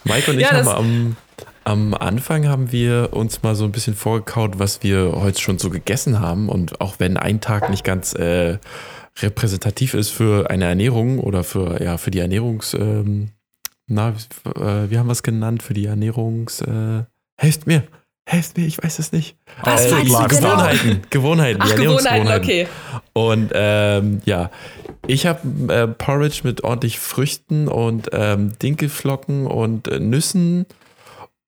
Mike und ich Ja, haben am, am Anfang haben wir uns mal so ein bisschen vorgekaut, was wir heute schon so gegessen haben. Und auch wenn ein Tag nicht ganz äh, repräsentativ ist für eine Ernährung oder für, ja, für die Ernährungs, ähm, na, äh, wie haben wir es genannt? Für die Ernährungs, äh, helft mir, helft mir, ich weiß es nicht. Was Äh, genau? Gewohnheiten, Gewohnheiten, Ach, Gewohnheiten, okay. Und ähm, ja, ich habe äh, Porridge mit ordentlich Früchten und ähm, Dinkelflocken und äh, Nüssen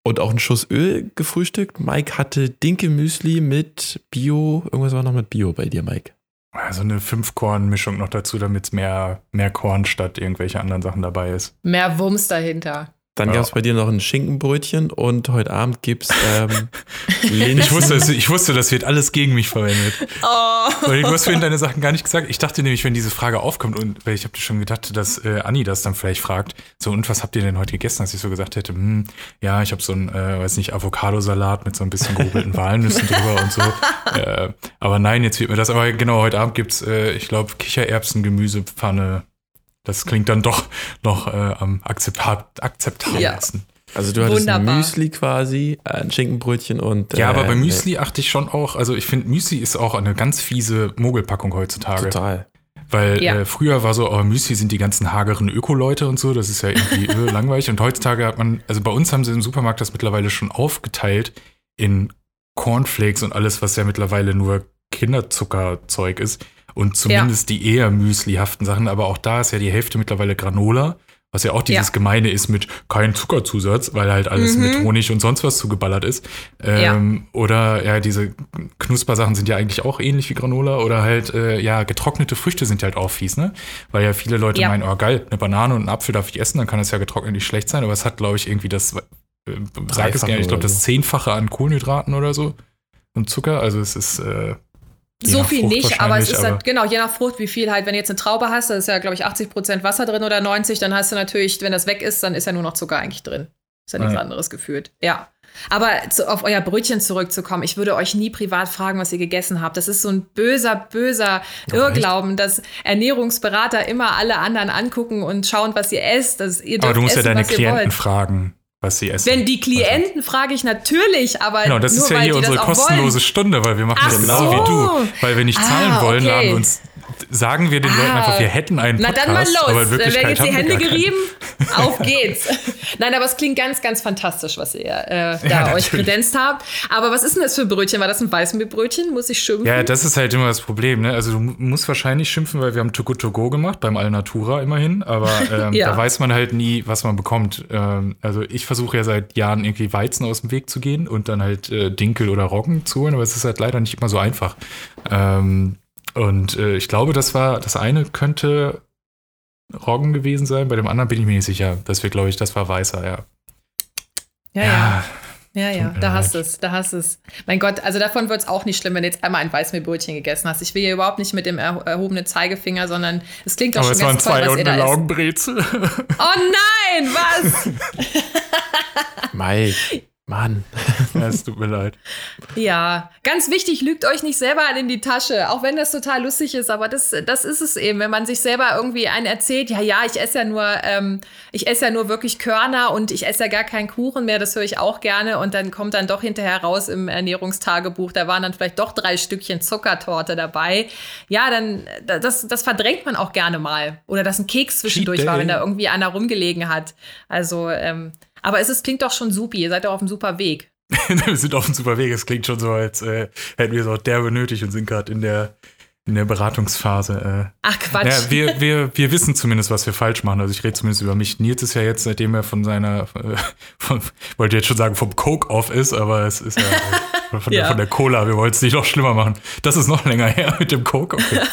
und auch einen Schuss Öl gefrühstückt. Mike hatte Dinkelmüsli mit Bio. Irgendwas war noch mit Bio bei dir, Mike. Also eine Fünf-Korn-Mischung noch dazu, damit mehr, mehr Korn statt irgendwelche anderen Sachen dabei ist. Mehr Wumms dahinter. Dann Ja. gab es bei dir noch ein Schinkenbrötchen und heute Abend gibt es ähm, Linsen. Ich wusste, ich wusste, das wird alles gegen mich verwendet. Oh. Weil du hast vorhin deine Sachen gar nicht gesagt. Ich dachte nämlich, wenn diese Frage aufkommt und weil ich habe schon gedacht, dass äh, Anni das dann vielleicht fragt, so und was habt ihr denn heute gegessen, als ich so gesagt hätte, hm, ja, ich habe so ein, äh, weiß nicht, Avocadosalat mit so ein bisschen gehobelten Walnüssen drüber und so. Äh, aber nein, jetzt wird mir das, aber genau, heute Abend gibt's, äh, ich glaube, Kichererbsen, Gemüsepfanne. Das klingt dann doch noch äh, am akzeptab akzeptabelsten. Also du hattest ein Wunderbar. Müsli quasi, äh, ein Schinkenbrötchen und Ja, aber äh, bei Müsli achte ich schon auch, also ich finde, Müsli ist auch eine ganz fiese Mogelpackung heutzutage. Total. Weil Ja. äh, früher war so, oh, Müsli sind die ganzen hageren Öko-Leute und so, das ist ja irgendwie äh, langweilig. Und heutzutage hat man, also bei uns haben sie im Supermarkt das mittlerweile schon aufgeteilt in Cornflakes und alles, was ja mittlerweile nur Kinderzuckerzeug ist. Und zumindest die eher müslihaften Sachen, aber auch da ist ja die Hälfte mittlerweile Granola, was ja auch dieses Ja. Gemeine ist mit kein Zuckerzusatz, weil halt alles Mhm. mit Honig und sonst was zugeballert ist. Ähm, Oder ja, diese Knuspersachen sind ja eigentlich auch ähnlich wie Granola. Oder halt, äh, ja, getrocknete Früchte sind halt auch fies, ne? Weil ja viele Leute Ja. meinen, oh geil, eine Banane und einen Apfel darf ich essen, dann kann das ja getrocknet nicht schlecht sein. Aber es hat, glaube ich, irgendwie das, äh, sag es gerne, ich glaube, das. Zehnfache an Kohlenhydraten oder so. Und Zucker, also es ist, äh, So viel Frucht nicht, aber es ist wahrscheinlich, halt, genau, je nach Frucht, wie viel halt, wenn du jetzt eine Traube hast, da ist ja, glaube ich, 80 Prozent Wasser drin oder 90, dann hast du natürlich, wenn das weg ist, dann ist ja nur noch Zucker eigentlich drin. Ist ja nichts Ja. anderes gefühlt. Ja. Aber zu, auf euer Brötchen zurückzukommen, ich würde euch nie privat fragen, was ihr gegessen habt. Das ist so ein böser, böser Irrglauben, dass Ernährungsberater immer alle anderen angucken und schauen, was ihr esst. Dass ihr aber du musst ja essen, deine was ihr Klienten fragen, was sie essen. Wenn die Klienten frage ich natürlich, aber Genau, das nur ist ja hier unsere kostenlose wollen. Stunde, weil wir machen Ach das genau so. wie du. Weil wir nicht Ah, zahlen wollen, okay. haben wir uns, sagen wir den Ah. Leuten einfach, wir hätten einen Na Podcast, dann mal los. aber Wirklichkeit jetzt die Hände gerieben. Auf geht's. Nein, aber es klingt ganz, ganz fantastisch, was ihr äh, da Ja, euch kredenzt habt. Aber was ist denn das für Brötchen? War das ein Weißmehlbrötchen? Muss ich schimpfen? Ja, das ist halt immer das Problem. Ne? Also du mu- musst wahrscheinlich schimpfen, weil wir haben Too Good To Go gemacht, beim Alnatura immerhin. Aber ähm, Ja. da weiß man halt nie, was man bekommt. Ähm, also ich versuche ja seit Jahren irgendwie Weizen aus dem Weg zu gehen und dann halt äh, Dinkel oder Roggen zu holen, aber es ist halt leider nicht immer so einfach. Ähm, und äh, ich glaube, das war, das eine könnte Roggen gewesen sein. Bei dem anderen bin ich mir nicht sicher. Das wird, glaube ich, das war weißer, ja. Ja, ja. Ja, ja, da hast du es, da hast du es. Mein Gott, also davon wird es auch nicht schlimm, wenn du jetzt einmal ein Weißmehlbrötchen gegessen hast. Ich will hier überhaupt nicht mit dem erhobenen Zeigefinger, sondern es klingt doch Aber schon es waren zwei und eine Laugenbrezel. Oh nein, was? Mike. Mann. Ja, es tut mir leid. Ja, ganz wichtig, lügt euch nicht selber in die Tasche, auch wenn das total lustig ist, aber das, das ist es eben, wenn man sich selber irgendwie einen erzählt, ja, ja, ich esse ja nur, ähm, ich esse ja nur wirklich Körner und ich esse ja gar keinen Kuchen mehr, das höre ich auch gerne und dann kommt dann doch hinterher raus im Ernährungstagebuch, da waren dann vielleicht doch drei Stückchen Zuckertorte dabei. Ja, dann, das, das verdrängt man auch gerne mal. Oder dass ein Keks zwischendurch war, wenn da irgendwie einer rumgelegen hat. Also, ähm, aber es ist, klingt doch schon supi. Ihr seid doch auf einem super Weg. wir sind auf einem super Weg. Es klingt schon so, als äh, hätten wir es auch derbe nötig und sind gerade in der, in der Beratungsphase. Äh. Ach Quatsch. Ja, wir, wir, wir wissen zumindest, was wir falsch machen. Also ich rede zumindest über mich. Nils ist ja jetzt, seitdem er von seiner, äh, von, wollte jetzt schon sagen, vom Coke off ist, aber es ist ja, von, ja. Der, von der Cola. Wir wollten es nicht noch schlimmer machen. Das ist noch länger her mit dem Coke. Okay.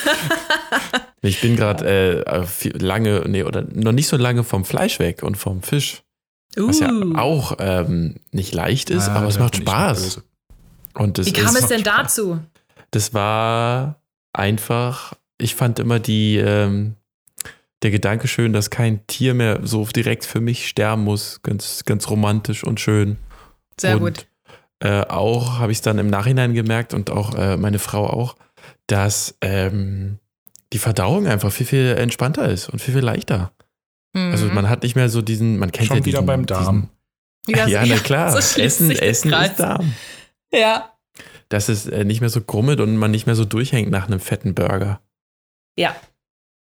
Ich bin gerade äh, lange, nee, oder noch nicht so lange vom Fleisch weg und vom Fisch. Uh. Was ja auch ähm, nicht leicht ist, ah, aber es macht Spaß. Und das Wie kam es denn Spaß. dazu? Das war einfach, ich fand immer die, ähm, der Gedanke schön, dass kein Tier mehr so direkt für mich sterben muss. Ganz, ganz romantisch und schön. Sehr und, gut. Äh, auch habe ich es dann im Nachhinein gemerkt und auch äh, meine Frau auch, dass ähm, die Verdauung einfach viel, viel entspannter ist und viel, viel leichter. Also mhm. man hat nicht mehr so diesen, man kennt Schon ja wieder diesen, beim Darm. Diesen, ja, na klar. So Essen, Essen ist Darm. Ja. Dass es äh, nicht mehr so grummelt und man nicht mehr so durchhängt nach einem fetten Burger. Ja.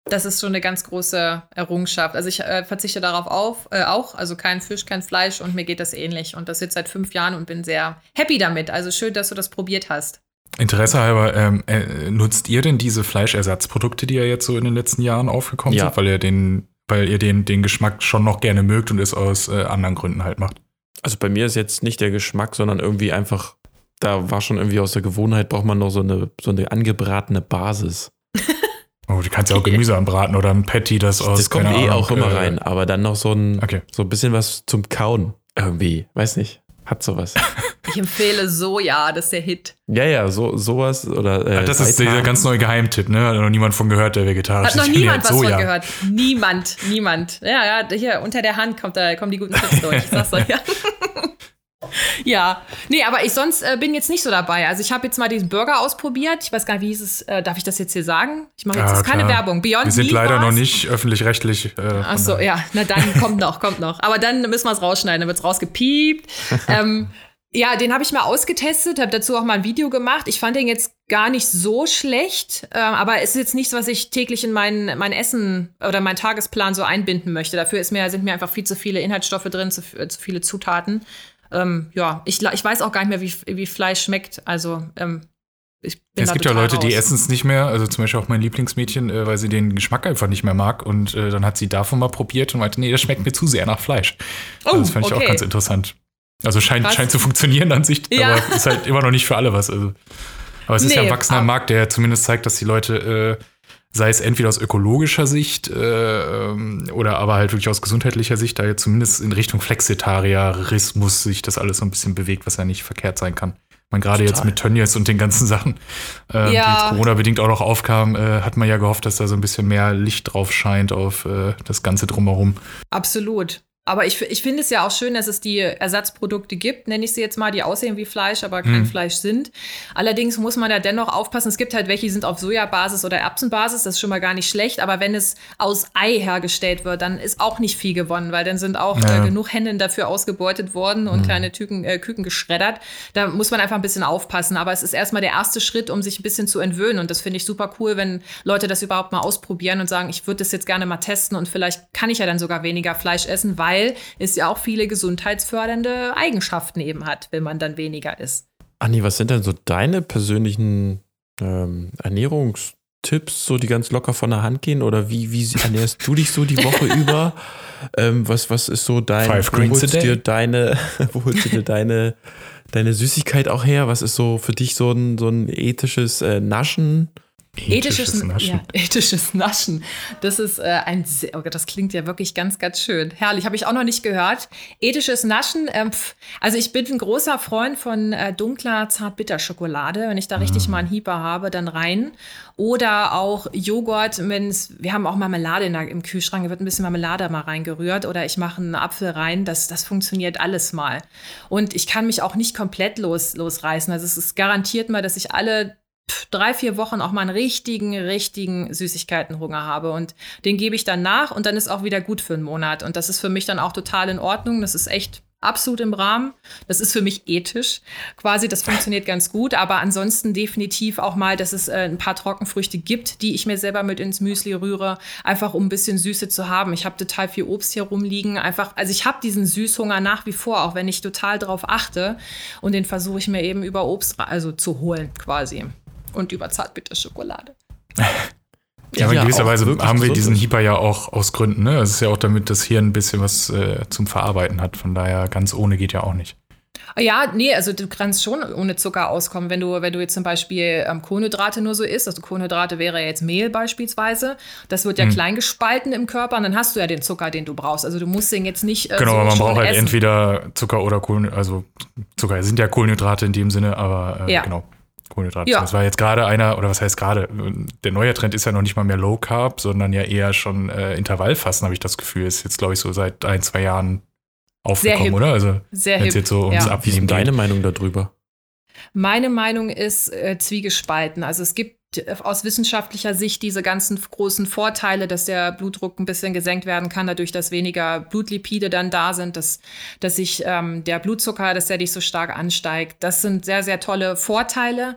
Das ist schon eine ganz große Errungenschaft. Also ich äh, verzichte darauf auf, äh, auch, also kein Fisch, kein Fleisch und mir geht das ähnlich. Und das jetzt seit fünf Jahren und bin sehr happy damit. Also schön, dass du das probiert hast. Interesse halber, ähm, äh, nutzt ihr denn diese Fleischersatzprodukte, die ja jetzt so in den letzten Jahren aufgekommen ja. sind, weil ihr den weil ihr den, den Geschmack schon noch gerne mögt und es aus äh, anderen Gründen halt macht. Also bei mir ist jetzt nicht der Geschmack, sondern irgendwie einfach, da war schon irgendwie aus der Gewohnheit, braucht man noch so eine, so eine angebratene Basis. Oh, du kannst ja auch Gemüse anbraten oder ein Patty, das aus. Das kommt eh Ahnung, auch immer äh, rein, aber dann noch so ein, okay. so ein bisschen was zum Kauen. Irgendwie, weiß nicht. Hat sowas. Ich empfehle Soja, das ist der Hit. Ja, ja, so, sowas oder. Äh, das ist der ganz neue Geheimtipp, ne? Hat noch niemand von gehört, der vegetarisch ist. Hat noch niemand was Soja. von gehört. Niemand, niemand. Ja, ja, hier unter der Hand kommt da, kommen die guten Tipps durch. Ich sag's euch, ja. ja, nee, aber ich sonst äh, bin jetzt nicht so dabei. Also ich habe jetzt mal diesen Burger ausprobiert. Ich weiß gar nicht, wie hieß es. Äh, darf ich das jetzt hier sagen? Ich mache jetzt ja, keine Werbung. Beyond Wir sind leider noch nicht öffentlich-rechtlich. Äh, Ach so, ja. Na dann kommt noch, kommt noch. Aber dann müssen wir es rausschneiden. Dann wird es rausgepiept. ähm, ja, den habe ich mal ausgetestet, habe dazu auch mal ein Video gemacht. Ich fand den jetzt gar nicht so schlecht, äh, aber es ist jetzt nichts, was ich täglich in mein, mein Essen oder meinen Tagesplan so einbinden möchte. Dafür ist mir, sind mir einfach viel zu viele Inhaltsstoffe drin, zu, äh, zu viele Zutaten. Ähm, ja, ich, ich weiß auch gar nicht mehr, wie, wie Fleisch schmeckt. Also ähm, ich bin es gibt ja Leute, die essen es nicht mehr. Also zum Beispiel auch mein Lieblingsmädchen, äh, weil sie den Geschmack einfach nicht mehr mag. Und äh, dann hat sie davon mal probiert und meinte, nee, das schmeckt mir zu sehr nach Fleisch. Oh, also das fand ich okay. auch ganz interessant. Also scheint, scheint zu funktionieren an sich, ja. aber ist halt immer noch nicht für alle was. Also. Aber es nee, ist ja ein wachsender Markt, der zumindest zeigt, dass die Leute, äh, sei es entweder aus ökologischer Sicht äh, ähm, oder aber halt wirklich aus gesundheitlicher Sicht, da jetzt zumindest in Richtung Flexitariarismus sich das alles so ein bisschen bewegt, was ja nicht verkehrt sein kann. Man gerade jetzt mit Tönnies und den ganzen Sachen, äh, ja. die Corona-bedingt auch noch aufkamen, äh, hat man ja gehofft, dass da so ein bisschen mehr Licht drauf scheint auf äh, das Ganze drumherum. Absolut. Aber ich, ich finde es ja auch schön, dass es die Ersatzprodukte gibt, nenne ich sie jetzt mal, die aussehen wie Fleisch, aber kein mm. Fleisch sind. Allerdings muss man da dennoch aufpassen. Es gibt halt welche, die sind auf Sojabasis oder Erbsenbasis, das ist schon mal gar nicht schlecht. Aber wenn es aus Ei hergestellt wird, dann ist auch nicht viel gewonnen, weil dann sind auch ja. äh, genug Hennen dafür ausgebeutet worden und mm. kleine Tüken, äh, Küken geschreddert. Da muss man einfach ein bisschen aufpassen. Aber es ist erstmal der erste Schritt, um sich ein bisschen zu entwöhnen. Und das finde ich super cool, wenn Leute das überhaupt mal ausprobieren und sagen, ich würde das jetzt gerne mal testen und vielleicht kann ich ja dann sogar weniger Fleisch essen, weil weil es ja auch viele gesundheitsfördernde Eigenschaften eben hat, wenn man dann weniger isst. Anni, was sind denn so deine persönlichen ähm, Ernährungstipps, so die ganz locker von der Hand gehen? Oder wie, wie ernährst du dich so die Woche über? Ähm, was, was ist so dein, Five wo holst du dir deine, wo holst du dir deine, deine Süßigkeit auch her? Was ist so für dich so ein, so ein ethisches äh, Naschen? Ethisches, Naschen. Ja, ethisches Naschen. Das ist äh, ein, oh Gott, das klingt ja wirklich ganz, ganz schön. Herrlich, habe ich auch noch nicht gehört. Ethisches Naschen. Ähm, also ich bin ein großer Freund von äh, dunkler Zartbitterschokolade. Wenn ich da richtig mm. mal einen Hieper habe, dann rein. Oder auch Joghurt, wenn's, wir haben auch Marmelade der, im Kühlschrank, da wird ein bisschen Marmelade mal reingerührt. Oder ich mache einen Apfel rein. Das, das funktioniert alles mal. Und ich kann mich auch nicht komplett los, losreißen. Also es ist garantiert mal, dass ich alle drei, vier Wochen auch mal einen richtigen, richtigen Süßigkeitenhunger habe. Und den gebe ich dann nach und dann ist auch wieder gut für einen Monat. Und das ist für mich dann auch total in Ordnung. Das ist echt absolut im Rahmen. Das ist für mich ethisch. Quasi, das funktioniert ganz gut. Aber ansonsten definitiv auch mal, dass es äh, ein paar Trockenfrüchte gibt, die ich mir selber mit ins Müsli rühre, einfach um ein bisschen Süße zu haben. Ich habe total viel Obst hier rumliegen. Einfach, also ich habe diesen Süßhunger nach wie vor, auch wenn ich total drauf achte. Und den versuche ich mir eben über Obst also zu holen, quasi und über Zartbitterschokolade. Ja, aber in gewisser Weise haben wir diesen Hyper ja auch aus Gründen. Ne? Es ist ja auch damit das Hirn ein bisschen was äh, zum Verarbeiten hat. Von daher ganz ohne geht ja auch nicht. Ja, nee, also du kannst schon ohne Zucker auskommen, wenn du, wenn du jetzt zum Beispiel ähm, Kohlenhydrate nur so isst. Also Kohlenhydrate wäre jetzt Mehl beispielsweise. Das wird ja hm. klein gespalten im Körper und dann hast du ja den Zucker, den du brauchst. Also du musst den jetzt nicht. Äh, genau, so aber man braucht halt essen. entweder Zucker oder Kohlenhydrate. Also Zucker sind ja Kohlenhydrate in dem Sinne, aber äh, ja. genau. Kohlenhydrate. Ja. Das war jetzt gerade einer, oder was heißt gerade, der neue Trend ist ja noch nicht mal mehr Low Carb, sondern ja eher schon äh, Intervallfasten, habe ich das Gefühl. Ist jetzt, glaube ich, so seit ein, zwei Jahren aufgekommen, oder? Also, wenn es jetzt so ums ja. Abnehmen Wie ist deine Meinung darüber? Meine Meinung ist äh, zwiegespalten. Also es gibt aus wissenschaftlicher Sicht diese ganzen großen Vorteile, dass der Blutdruck ein bisschen gesenkt werden kann, dadurch, dass weniger Blutlipide dann da sind, dass, dass sich ähm, der Blutzucker, dass der nicht so stark ansteigt. Das sind sehr, sehr tolle Vorteile.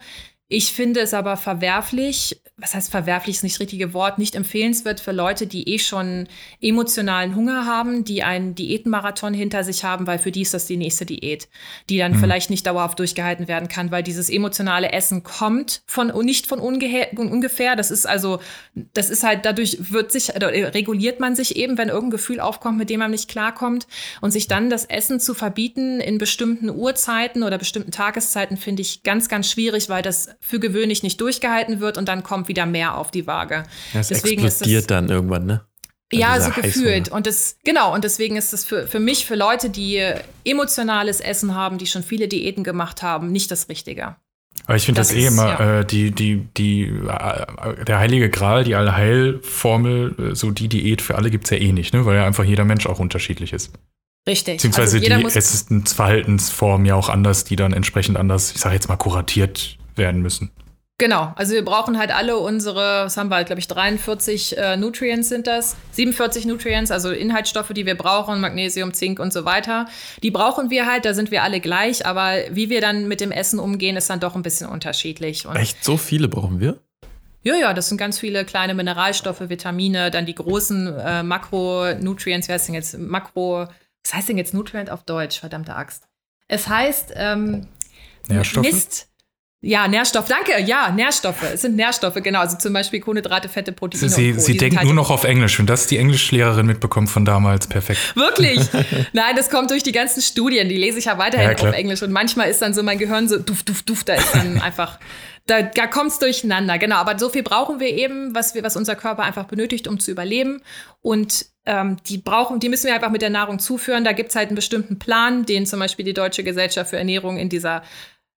Ich finde es aber verwerflich, was heißt verwerflich ist nicht das richtige Wort, nicht empfehlenswert für Leute, die eh schon emotionalen Hunger haben, die einen Diätenmarathon hinter sich haben, weil für die ist das die nächste Diät, die dann mhm. vielleicht nicht dauerhaft durchgehalten werden kann, weil dieses emotionale Essen kommt von nicht von ungefähr. Das ist also, das ist halt, dadurch wird sich, reguliert man sich eben, wenn irgendein Gefühl aufkommt, mit dem man nicht klarkommt. Und sich dann das Essen zu verbieten in bestimmten Uhrzeiten oder bestimmten Tageszeiten, finde ich ganz, ganz schwierig, weil das für gewöhnlich nicht durchgehalten wird und dann kommt wieder mehr auf die Waage. Das deswegen explodiert ist das, dann irgendwann, ne? Ja, so gefühlt. Und das, genau, und deswegen ist es für, für mich, für Leute, die emotionales Essen haben, die schon viele Diäten gemacht haben, nicht das Richtige. Aber ich finde das, das, eh immer, ja. äh, die, die, die, äh, der heilige Gral, die Allheilformel, äh, so die Diät für alle gibt es ja eh nicht, ne? weil ja einfach jeder Mensch auch unterschiedlich ist. Richtig. Beziehungsweise also die Essensverhaltensformen ja auch anders, die dann entsprechend anders, ich sage jetzt mal, kuratiert werden müssen. Genau, also wir brauchen halt alle unsere, was haben wir halt, glaube ich, 43 äh, Nutrients sind das, 47 Nutrients, also Inhaltsstoffe, die wir brauchen, Magnesium, Zink und so weiter. Die brauchen wir halt, da sind wir alle gleich, aber wie wir dann mit dem Essen umgehen, ist dann doch ein bisschen unterschiedlich. Und Echt, so viele brauchen wir? Ja, ja, das sind ganz viele kleine Mineralstoffe, Vitamine, dann die großen äh, Makronutrients, wie heißt denn jetzt Makro, was heißt denn jetzt Nutrient auf Deutsch, verdammte Axt? Es heißt ähm, Nährstoffe? Mist. Ja, Nährstoff, danke. Ja, Nährstoffe. Es sind Nährstoffe, genau. Also zum Beispiel Kohlenhydrate, Fette, Proteine. Sie, Sie denkt halt nur noch auf Englisch und das ist die Englischlehrerin mitbekommen von damals. Perfekt. Wirklich? Nein, das kommt durch die ganzen Studien. Die lese ich ja weiterhin ja, auf Englisch. Und manchmal ist dann so mein Gehirn so duft, duft, duft. Da ist dann einfach, da, da kommt es durcheinander. Genau. Aber so viel brauchen wir eben, was, wir, was unser Körper einfach benötigt, um zu überleben. Und ähm, die brauchen, die müssen wir einfach mit der Nahrung zuführen. Da gibt es halt einen bestimmten Plan, den zum Beispiel die Deutsche Gesellschaft für Ernährung in dieser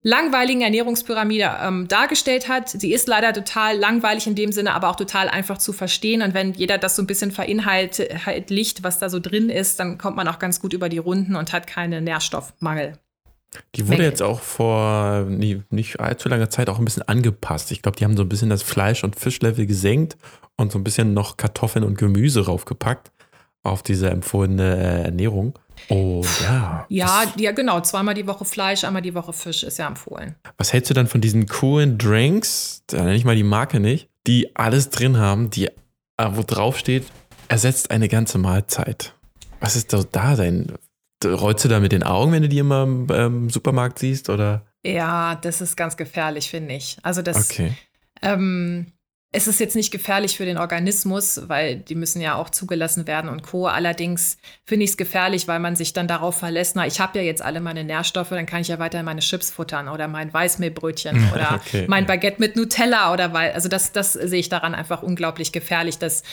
langweiligen Ernährungspyramide ähm, dargestellt hat. Sie ist leider total langweilig in dem Sinne, aber auch total einfach zu verstehen. Und wenn jeder das so ein bisschen verinhaltlicht, was da so drin ist, dann kommt man auch ganz gut über die Runden und hat keine Nährstoffmangel. Die wurde jetzt auch vor nie, nicht allzu langer Zeit auch ein bisschen angepasst. Ich glaube, die haben so ein bisschen das Fleisch- und Fischlevel gesenkt und so ein bisschen noch Kartoffeln und Gemüse raufgepackt auf diese empfohlene äh, Ernährung. Oh, ja. Ja, ja, genau. Zweimal die Woche Fleisch, einmal die Woche Fisch ist ja empfohlen. Was hältst du dann von diesen coolen Drinks, da nenne ich mal die Marke nicht, die alles drin haben, die, äh, wo drauf steht, ersetzt eine ganze Mahlzeit? Was ist da, da dein? Rollst du da mit den Augen, wenn du die immer im ähm, Supermarkt siehst, oder? Ja, das ist ganz gefährlich, finde ich. Also das. Okay. Ähm, es ist jetzt nicht gefährlich für den Organismus, weil die müssen ja auch zugelassen werden und Co. Allerdings finde ich es gefährlich, weil man sich dann darauf verlässt, na, ich habe ja jetzt alle meine Nährstoffe, dann kann ich ja weiter meine Chips futtern oder mein Weißmehlbrötchen oder okay. mein Baguette mit Nutella oder weil, also das, das sehe ich daran einfach unglaublich gefährlich, dass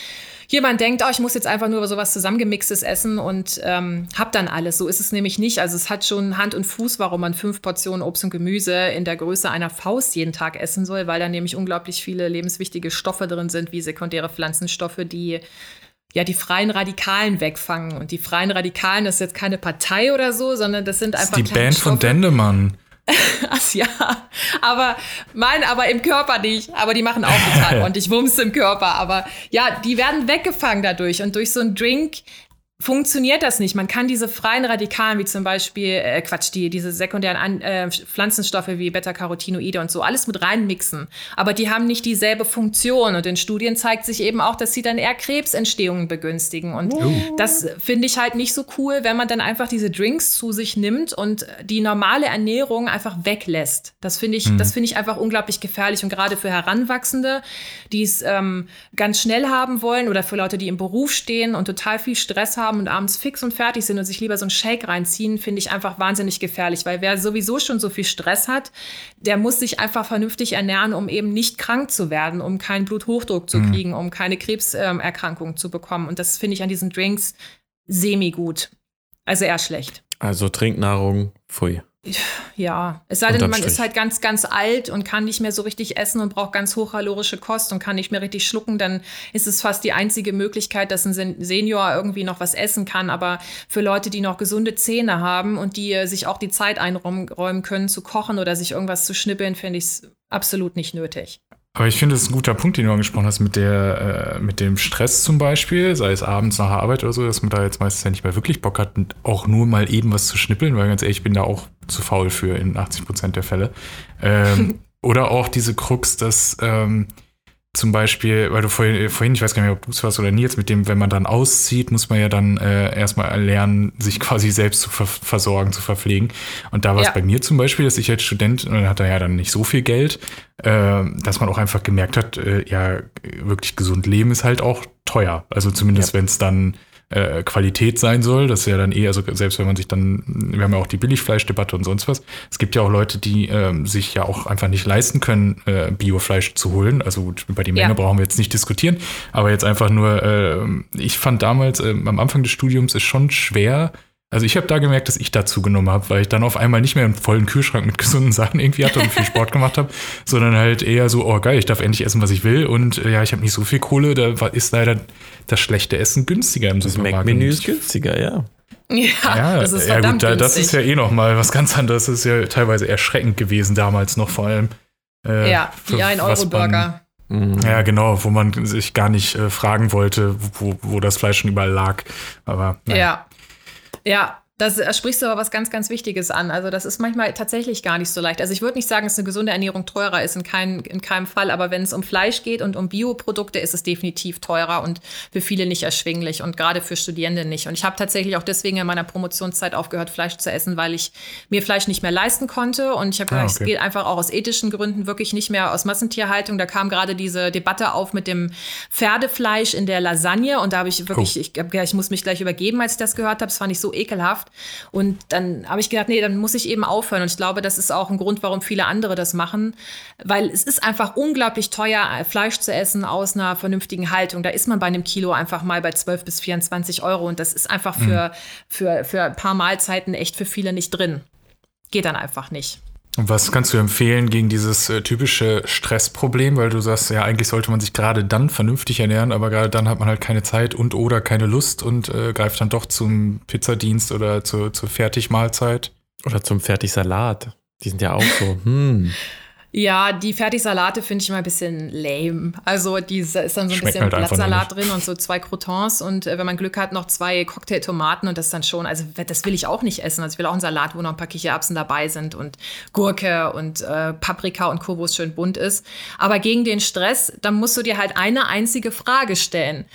jemand denkt, oh, ich muss jetzt einfach nur sowas zusammengemixtes essen und ähm, hab dann alles. So ist es nämlich nicht. Also es hat schon Hand und Fuß, warum man fünf Portionen Obst und Gemüse in der Größe einer Faust jeden Tag essen soll, weil da nämlich unglaublich viele lebenswichtige Stoffe drin sind, wie sekundäre Pflanzenstoffe, die ja die freien Radikalen wegfangen. Und die freien Radikalen, das ist jetzt keine Partei oder so, sondern das sind einfach. Das ist die Band Stoffe. von Dendemann. Ach ja, aber mein, aber im Körper nicht. Aber die machen auch total und ich wumms im Körper. Aber ja, die werden weggefangen dadurch und durch so einen Drink funktioniert das nicht. Man kann diese freien Radikalen, wie zum Beispiel, äh, Quatsch, die, diese sekundären An äh, Pflanzenstoffe wie Beta-Carotinoide und so, alles mit reinmixen. Aber die haben nicht dieselbe Funktion. Und in Studien zeigt sich eben auch, dass sie dann eher Krebsentstehungen begünstigen. Und uh. das finde ich halt nicht so cool, wenn man dann einfach diese Drinks zu sich nimmt und die normale Ernährung einfach weglässt. Das finde ich, mhm. das finde ich einfach unglaublich gefährlich. Und gerade für Heranwachsende, die es ähm, ganz schnell haben wollen oder für Leute, die im Beruf stehen und total viel Stress haben, haben und abends fix und fertig sind und sich lieber so einen Shake reinziehen, finde ich einfach wahnsinnig gefährlich, weil wer sowieso schon so viel Stress hat, der muss sich einfach vernünftig ernähren, um eben nicht krank zu werden, um keinen Bluthochdruck zu mhm. kriegen, um keine Krebserkrankung ähm, zu bekommen. Und das finde ich an diesen Drinks semi gut. Also eher schlecht. Also Trinknahrung, pfui. Ja, es sei denn, man ist halt ganz, ganz alt und kann nicht mehr so richtig essen und braucht ganz hochkalorische Kost und kann nicht mehr richtig schlucken, dann ist es fast die einzige Möglichkeit, dass ein Senior irgendwie noch was essen kann. Aber für Leute, die noch gesunde Zähne haben und die äh, sich auch die Zeit einräumen können, zu kochen oder sich irgendwas zu schnippeln, finde ich es absolut nicht nötig. Aber ich finde, das ist ein guter Punkt, den du angesprochen hast, mit, der, äh, mit dem Stress zum Beispiel, sei es abends nach der Arbeit oder so, dass man da jetzt meistens ja nicht mehr wirklich Bock hat, auch nur mal eben was zu schnippeln, weil ganz ehrlich, ich bin da auch zu faul für in 80 Prozent der Fälle. Ähm, oder auch diese Krux, dass ähm, zum Beispiel, weil du vorhin, vorhin ich weiß gar nicht mehr, ob du es warst oder Nils, mit dem, wenn man dann auszieht, muss man ja dann äh, erstmal lernen, sich quasi selbst zu ver versorgen, zu verpflegen. Und da war es ja. bei mir zum Beispiel, dass ich als Student, und dann hat er ja dann nicht so viel Geld, äh, dass man auch einfach gemerkt hat, äh, ja, wirklich gesund leben ist halt auch teuer. Also zumindest ja. wenn es dann äh, Qualität sein soll. Das ist ja dann eh, also selbst wenn man sich dann, wir haben ja auch die Billigfleischdebatte und sonst was. Es gibt ja auch Leute, die äh, sich ja auch einfach nicht leisten können, äh, Biofleisch zu holen. Also gut, über die Menge ja. brauchen wir jetzt nicht diskutieren. Aber jetzt einfach nur, äh, ich fand damals äh, am Anfang des Studiums ist schon schwer, also ich habe da gemerkt, dass ich dazu genommen habe, weil ich dann auf einmal nicht mehr einen vollen Kühlschrank mit gesunden Sachen irgendwie hatte und viel Sport gemacht habe, sondern halt eher so, oh geil, ich darf endlich essen, was ich will und äh, ja, ich habe nicht so viel Kohle, da ist leider das schlechte Essen günstiger im Supermarkt. Das Mac-Menü ist günstiger, ja. Ja, ja, das ist ja gut, da, das ist ja eh noch mal was ganz anderes. Das ist ja teilweise erschreckend gewesen damals noch vor allem. Äh, ja, die 1-Euro-Burger. Mhm. Ja, genau, wo man sich gar nicht äh, fragen wollte, wo, wo das Fleisch schon überall lag. Aber naja. ja. Ja, das sprichst du aber was ganz, ganz Wichtiges an. Also das ist manchmal tatsächlich gar nicht so leicht. Also ich würde nicht sagen, dass eine gesunde Ernährung teurer ist, in, kein, in keinem Fall. Aber wenn es um Fleisch geht und um Bioprodukte, ist es definitiv teurer und für viele nicht erschwinglich und gerade für Studierende nicht. Und ich habe tatsächlich auch deswegen in meiner Promotionszeit aufgehört, Fleisch zu essen, weil ich mir Fleisch nicht mehr leisten konnte. Und ich habe ah, gesagt, okay. es geht einfach auch aus ethischen Gründen wirklich nicht mehr aus Massentierhaltung. Da kam gerade diese Debatte auf mit dem Pferdefleisch in der Lasagne. Und da habe ich wirklich, oh. ich, ich muss mich gleich übergeben, als ich das gehört habe. Das fand ich so ekelhaft. Und dann habe ich gedacht, nee, dann muss ich eben aufhören. Und ich glaube, das ist auch ein Grund, warum viele andere das machen, weil es ist einfach unglaublich teuer, Fleisch zu essen aus einer vernünftigen Haltung. Da ist man bei einem Kilo einfach mal bei 12 bis 24 Euro. Und das ist einfach für, mhm. für, für ein paar Mahlzeiten echt für viele nicht drin. Geht dann einfach nicht. Und was kannst du empfehlen gegen dieses äh, typische Stressproblem, weil du sagst, ja, eigentlich sollte man sich gerade dann vernünftig ernähren, aber gerade dann hat man halt keine Zeit und oder keine Lust und äh, greift dann doch zum Pizzadienst oder zur, zur Fertigmahlzeit. Oder zum Fertigsalat. Die sind ja auch so, hm. Ja, die Fertigsalate finde ich immer ein bisschen lame. Also die ist dann so ein Schmeckt bisschen halt Blattsalat drin und so zwei Croutons und äh, wenn man Glück hat, noch zwei Cocktailtomaten und das dann schon, also das will ich auch nicht essen. Also ich will auch einen Salat, wo noch ein paar Kichererbsen dabei sind und Gurke und äh, Paprika und Co., wo es schön bunt ist. Aber gegen den Stress, dann musst du dir halt eine einzige Frage stellen.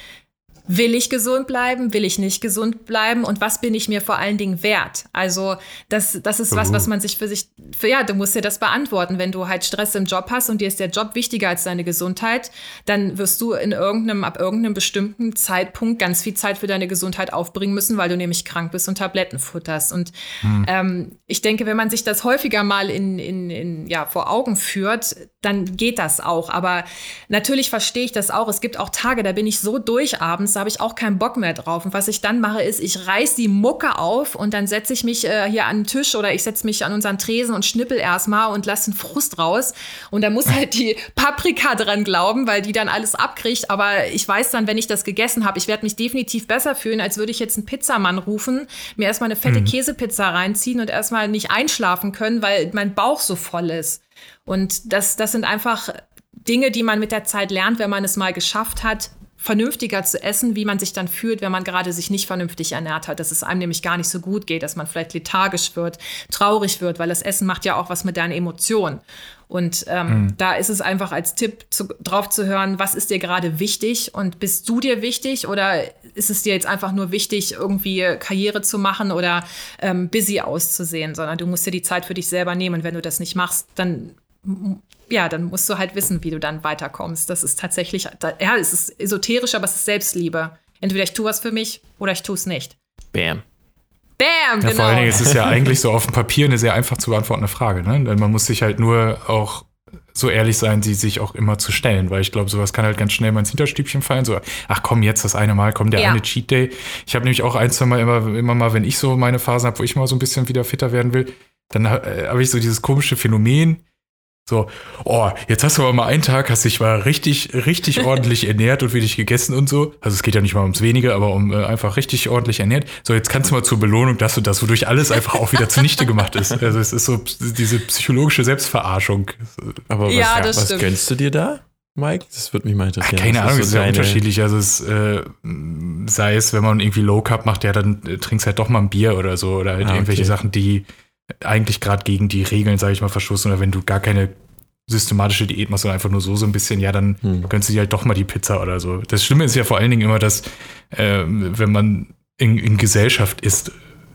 Will ich gesund bleiben, will ich nicht gesund bleiben und was bin ich mir vor allen Dingen wert? Also das, das ist was, was man sich für sich, für, ja, du musst dir das beantworten. Wenn du halt Stress im Job hast und dir ist der Job wichtiger als deine Gesundheit, dann wirst du in irgendeinem, ab irgendeinem bestimmten Zeitpunkt ganz viel Zeit für deine Gesundheit aufbringen müssen, weil du nämlich krank bist und Tabletten futterst. Und hm. ähm, ich denke, wenn man sich das häufiger mal in, in, in, ja, vor Augen führt, dann geht das auch. Aber natürlich verstehe ich das auch. Es gibt auch Tage, da bin ich so durch abends, da habe ich auch keinen Bock mehr drauf. Und was ich dann mache, ist, ich reiß die Mucke auf und dann setze ich mich äh, hier an den Tisch oder ich setze mich an unseren Tresen und schnippel erstmal und lasse den Frust raus. Und da muss halt die Paprika dran glauben, weil die dann alles abkriegt. Aber ich weiß dann, wenn ich das gegessen habe, ich werde mich definitiv besser fühlen, als würde ich jetzt einen Pizzamann rufen, mir erstmal eine fette mhm. Käsepizza reinziehen und erstmal nicht einschlafen können, weil mein Bauch so voll ist. Und das, das sind einfach Dinge, die man mit der Zeit lernt, wenn man es mal geschafft hat, vernünftiger zu essen, wie man sich dann fühlt, wenn man gerade sich nicht vernünftig ernährt hat, dass es einem nämlich gar nicht so gut geht, dass man vielleicht lethargisch wird, traurig wird, weil das Essen macht ja auch was mit deinen Emotionen. Und ähm, mhm. da ist es einfach als Tipp zu, drauf zu hören, was ist dir gerade wichtig und bist du dir wichtig oder ist es dir jetzt einfach nur wichtig, irgendwie Karriere zu machen oder ähm, busy auszusehen, sondern du musst dir die Zeit für dich selber nehmen und wenn du das nicht machst, dann ja, dann musst du halt wissen, wie du dann weiterkommst. Das ist tatsächlich, ja, es ist esoterisch, aber es ist Selbstliebe. Entweder ich tue was für mich oder ich tue es nicht. Bam. Bam, ja, genau. Vor allen Dingen ist es ja eigentlich so auf dem Papier eine sehr einfach zu beantwortende Frage. Ne? Denn man muss sich halt nur auch so ehrlich sein, sie sich auch immer zu stellen, weil ich glaube, sowas kann halt ganz schnell mal ins Hinterstübchen fallen. So, ach komm, jetzt das eine Mal, komm, der ja. eine Cheat Day. Ich habe nämlich auch ein, zwei Mal immer, immer mal, wenn ich so meine Phasen habe, wo ich mal so ein bisschen wieder fitter werden will, dann äh, habe ich so dieses komische Phänomen, so, oh, jetzt hast du aber mal einen Tag, hast dich mal richtig, richtig ordentlich ernährt und wenig gegessen und so. Also es geht ja nicht mal ums Wenige, aber um äh, einfach richtig ordentlich ernährt. So, jetzt kannst du mal zur Belohnung das und das, wodurch alles einfach auch wieder zunichte gemacht ist. Also es ist so diese psychologische Selbstverarschung. Aber was, ja, was stimmt. gönnst du dir da? Mike? Das würde mich mal interessieren. Ach, keine Ahnung, es ist ja unterschiedlich. Also es äh, sei es, wenn man irgendwie Low Cup macht, ja, dann äh, trinkst halt doch mal ein Bier oder so oder halt ah, irgendwelche Sachen, die eigentlich gerade gegen die Regeln, sage ich mal, verstoßen. Oder wenn du gar keine systematische Diät machst, sondern einfach nur so so ein bisschen, ja, dann hm. gönnst du dir halt doch mal die Pizza oder so. Das Schlimme ist ja vor allen Dingen immer, dass äh, wenn man in, in Gesellschaft isst,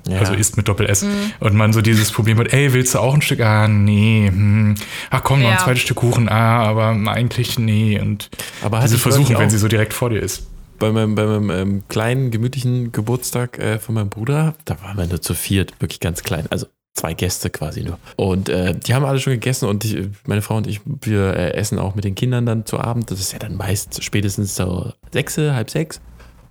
ja. also isst mit Doppel-S, mhm. und man so dieses Problem hat, ey, willst du auch ein Stück? Ah, nee. Hm. Ach komm, noch ja. ein zweites Stück Kuchen. Ah, aber eigentlich nee. Und aber diese Versuchen, wenn sie so direkt vor dir ist bei meinem, bei meinem ähm, kleinen, gemütlichen Geburtstag äh, von meinem Bruder, da waren wir nur zu viert, wirklich ganz klein. Also zwei Gäste quasi nur. Und äh, die haben alle schon gegessen und ich, meine Frau und ich, wir äh, essen auch mit den Kindern dann zu Abend. Das ist ja dann meist spätestens so sechs, halb sechs.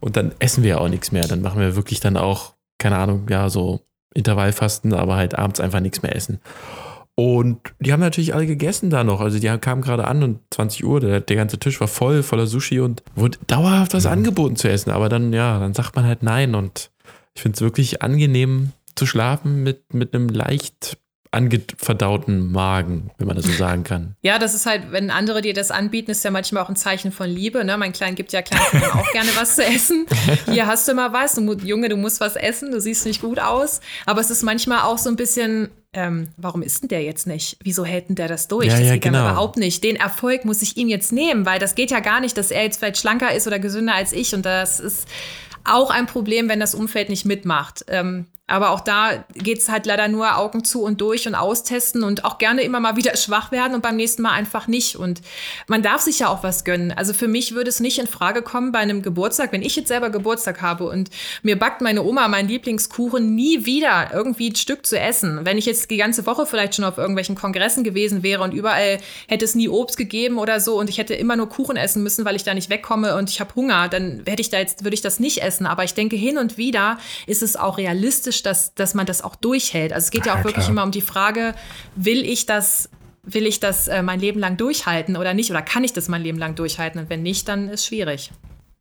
Und dann essen wir ja auch nichts mehr. Dann machen wir wirklich dann auch, keine Ahnung, ja, so Intervallfasten, aber halt abends einfach nichts mehr essen. Und die haben natürlich alle gegessen da noch. Also die kamen gerade an und 20 Uhr, der, der ganze Tisch war voll, voller Sushi und wurde dauerhaft was mhm. angeboten zu essen. Aber dann, ja, dann sagt man halt nein. Und ich finde es wirklich angenehm, zu schlafen mit, mit einem leicht angeverdauten Magen, wenn man das so sagen kann. Ja, das ist halt, wenn andere dir das anbieten, ist ja manchmal auch ein Zeichen von Liebe. Ne? Mein Klein gibt ja Klein auch gerne was zu essen. Hier hast du mal was, du, Junge, du musst was essen, du siehst nicht gut aus. Aber es ist manchmal auch so ein bisschen, ähm, warum ist denn der jetzt nicht? Wieso hält denn der das durch? Ja, das ja, geht genau. überhaupt nicht. Den Erfolg muss ich ihm jetzt nehmen, weil das geht ja gar nicht, dass er jetzt vielleicht schlanker ist oder gesünder als ich. Und das ist auch ein Problem, wenn das Umfeld nicht mitmacht. Ähm, aber auch da geht es halt leider nur Augen zu und durch und austesten und auch gerne immer mal wieder schwach werden und beim nächsten Mal einfach nicht. Und man darf sich ja auch was gönnen. Also für mich würde es nicht in Frage kommen bei einem Geburtstag, wenn ich jetzt selber Geburtstag habe und mir backt meine Oma meinen Lieblingskuchen, nie wieder irgendwie ein Stück zu essen. Wenn ich jetzt die ganze Woche vielleicht schon auf irgendwelchen Kongressen gewesen wäre und überall hätte es nie Obst gegeben oder so und ich hätte immer nur Kuchen essen müssen, weil ich da nicht wegkomme und ich habe Hunger, dann hätte ich da jetzt, würde ich das nicht essen. Aber ich denke, hin und wieder ist es auch realistisch, realistisch, dass, dass man das auch durchhält. Also es geht ja, ja auch wirklich klar. immer um die Frage, will ich das, will ich das äh, mein Leben lang durchhalten oder nicht? Oder kann ich das mein Leben lang durchhalten? Und wenn nicht, dann ist es schwierig.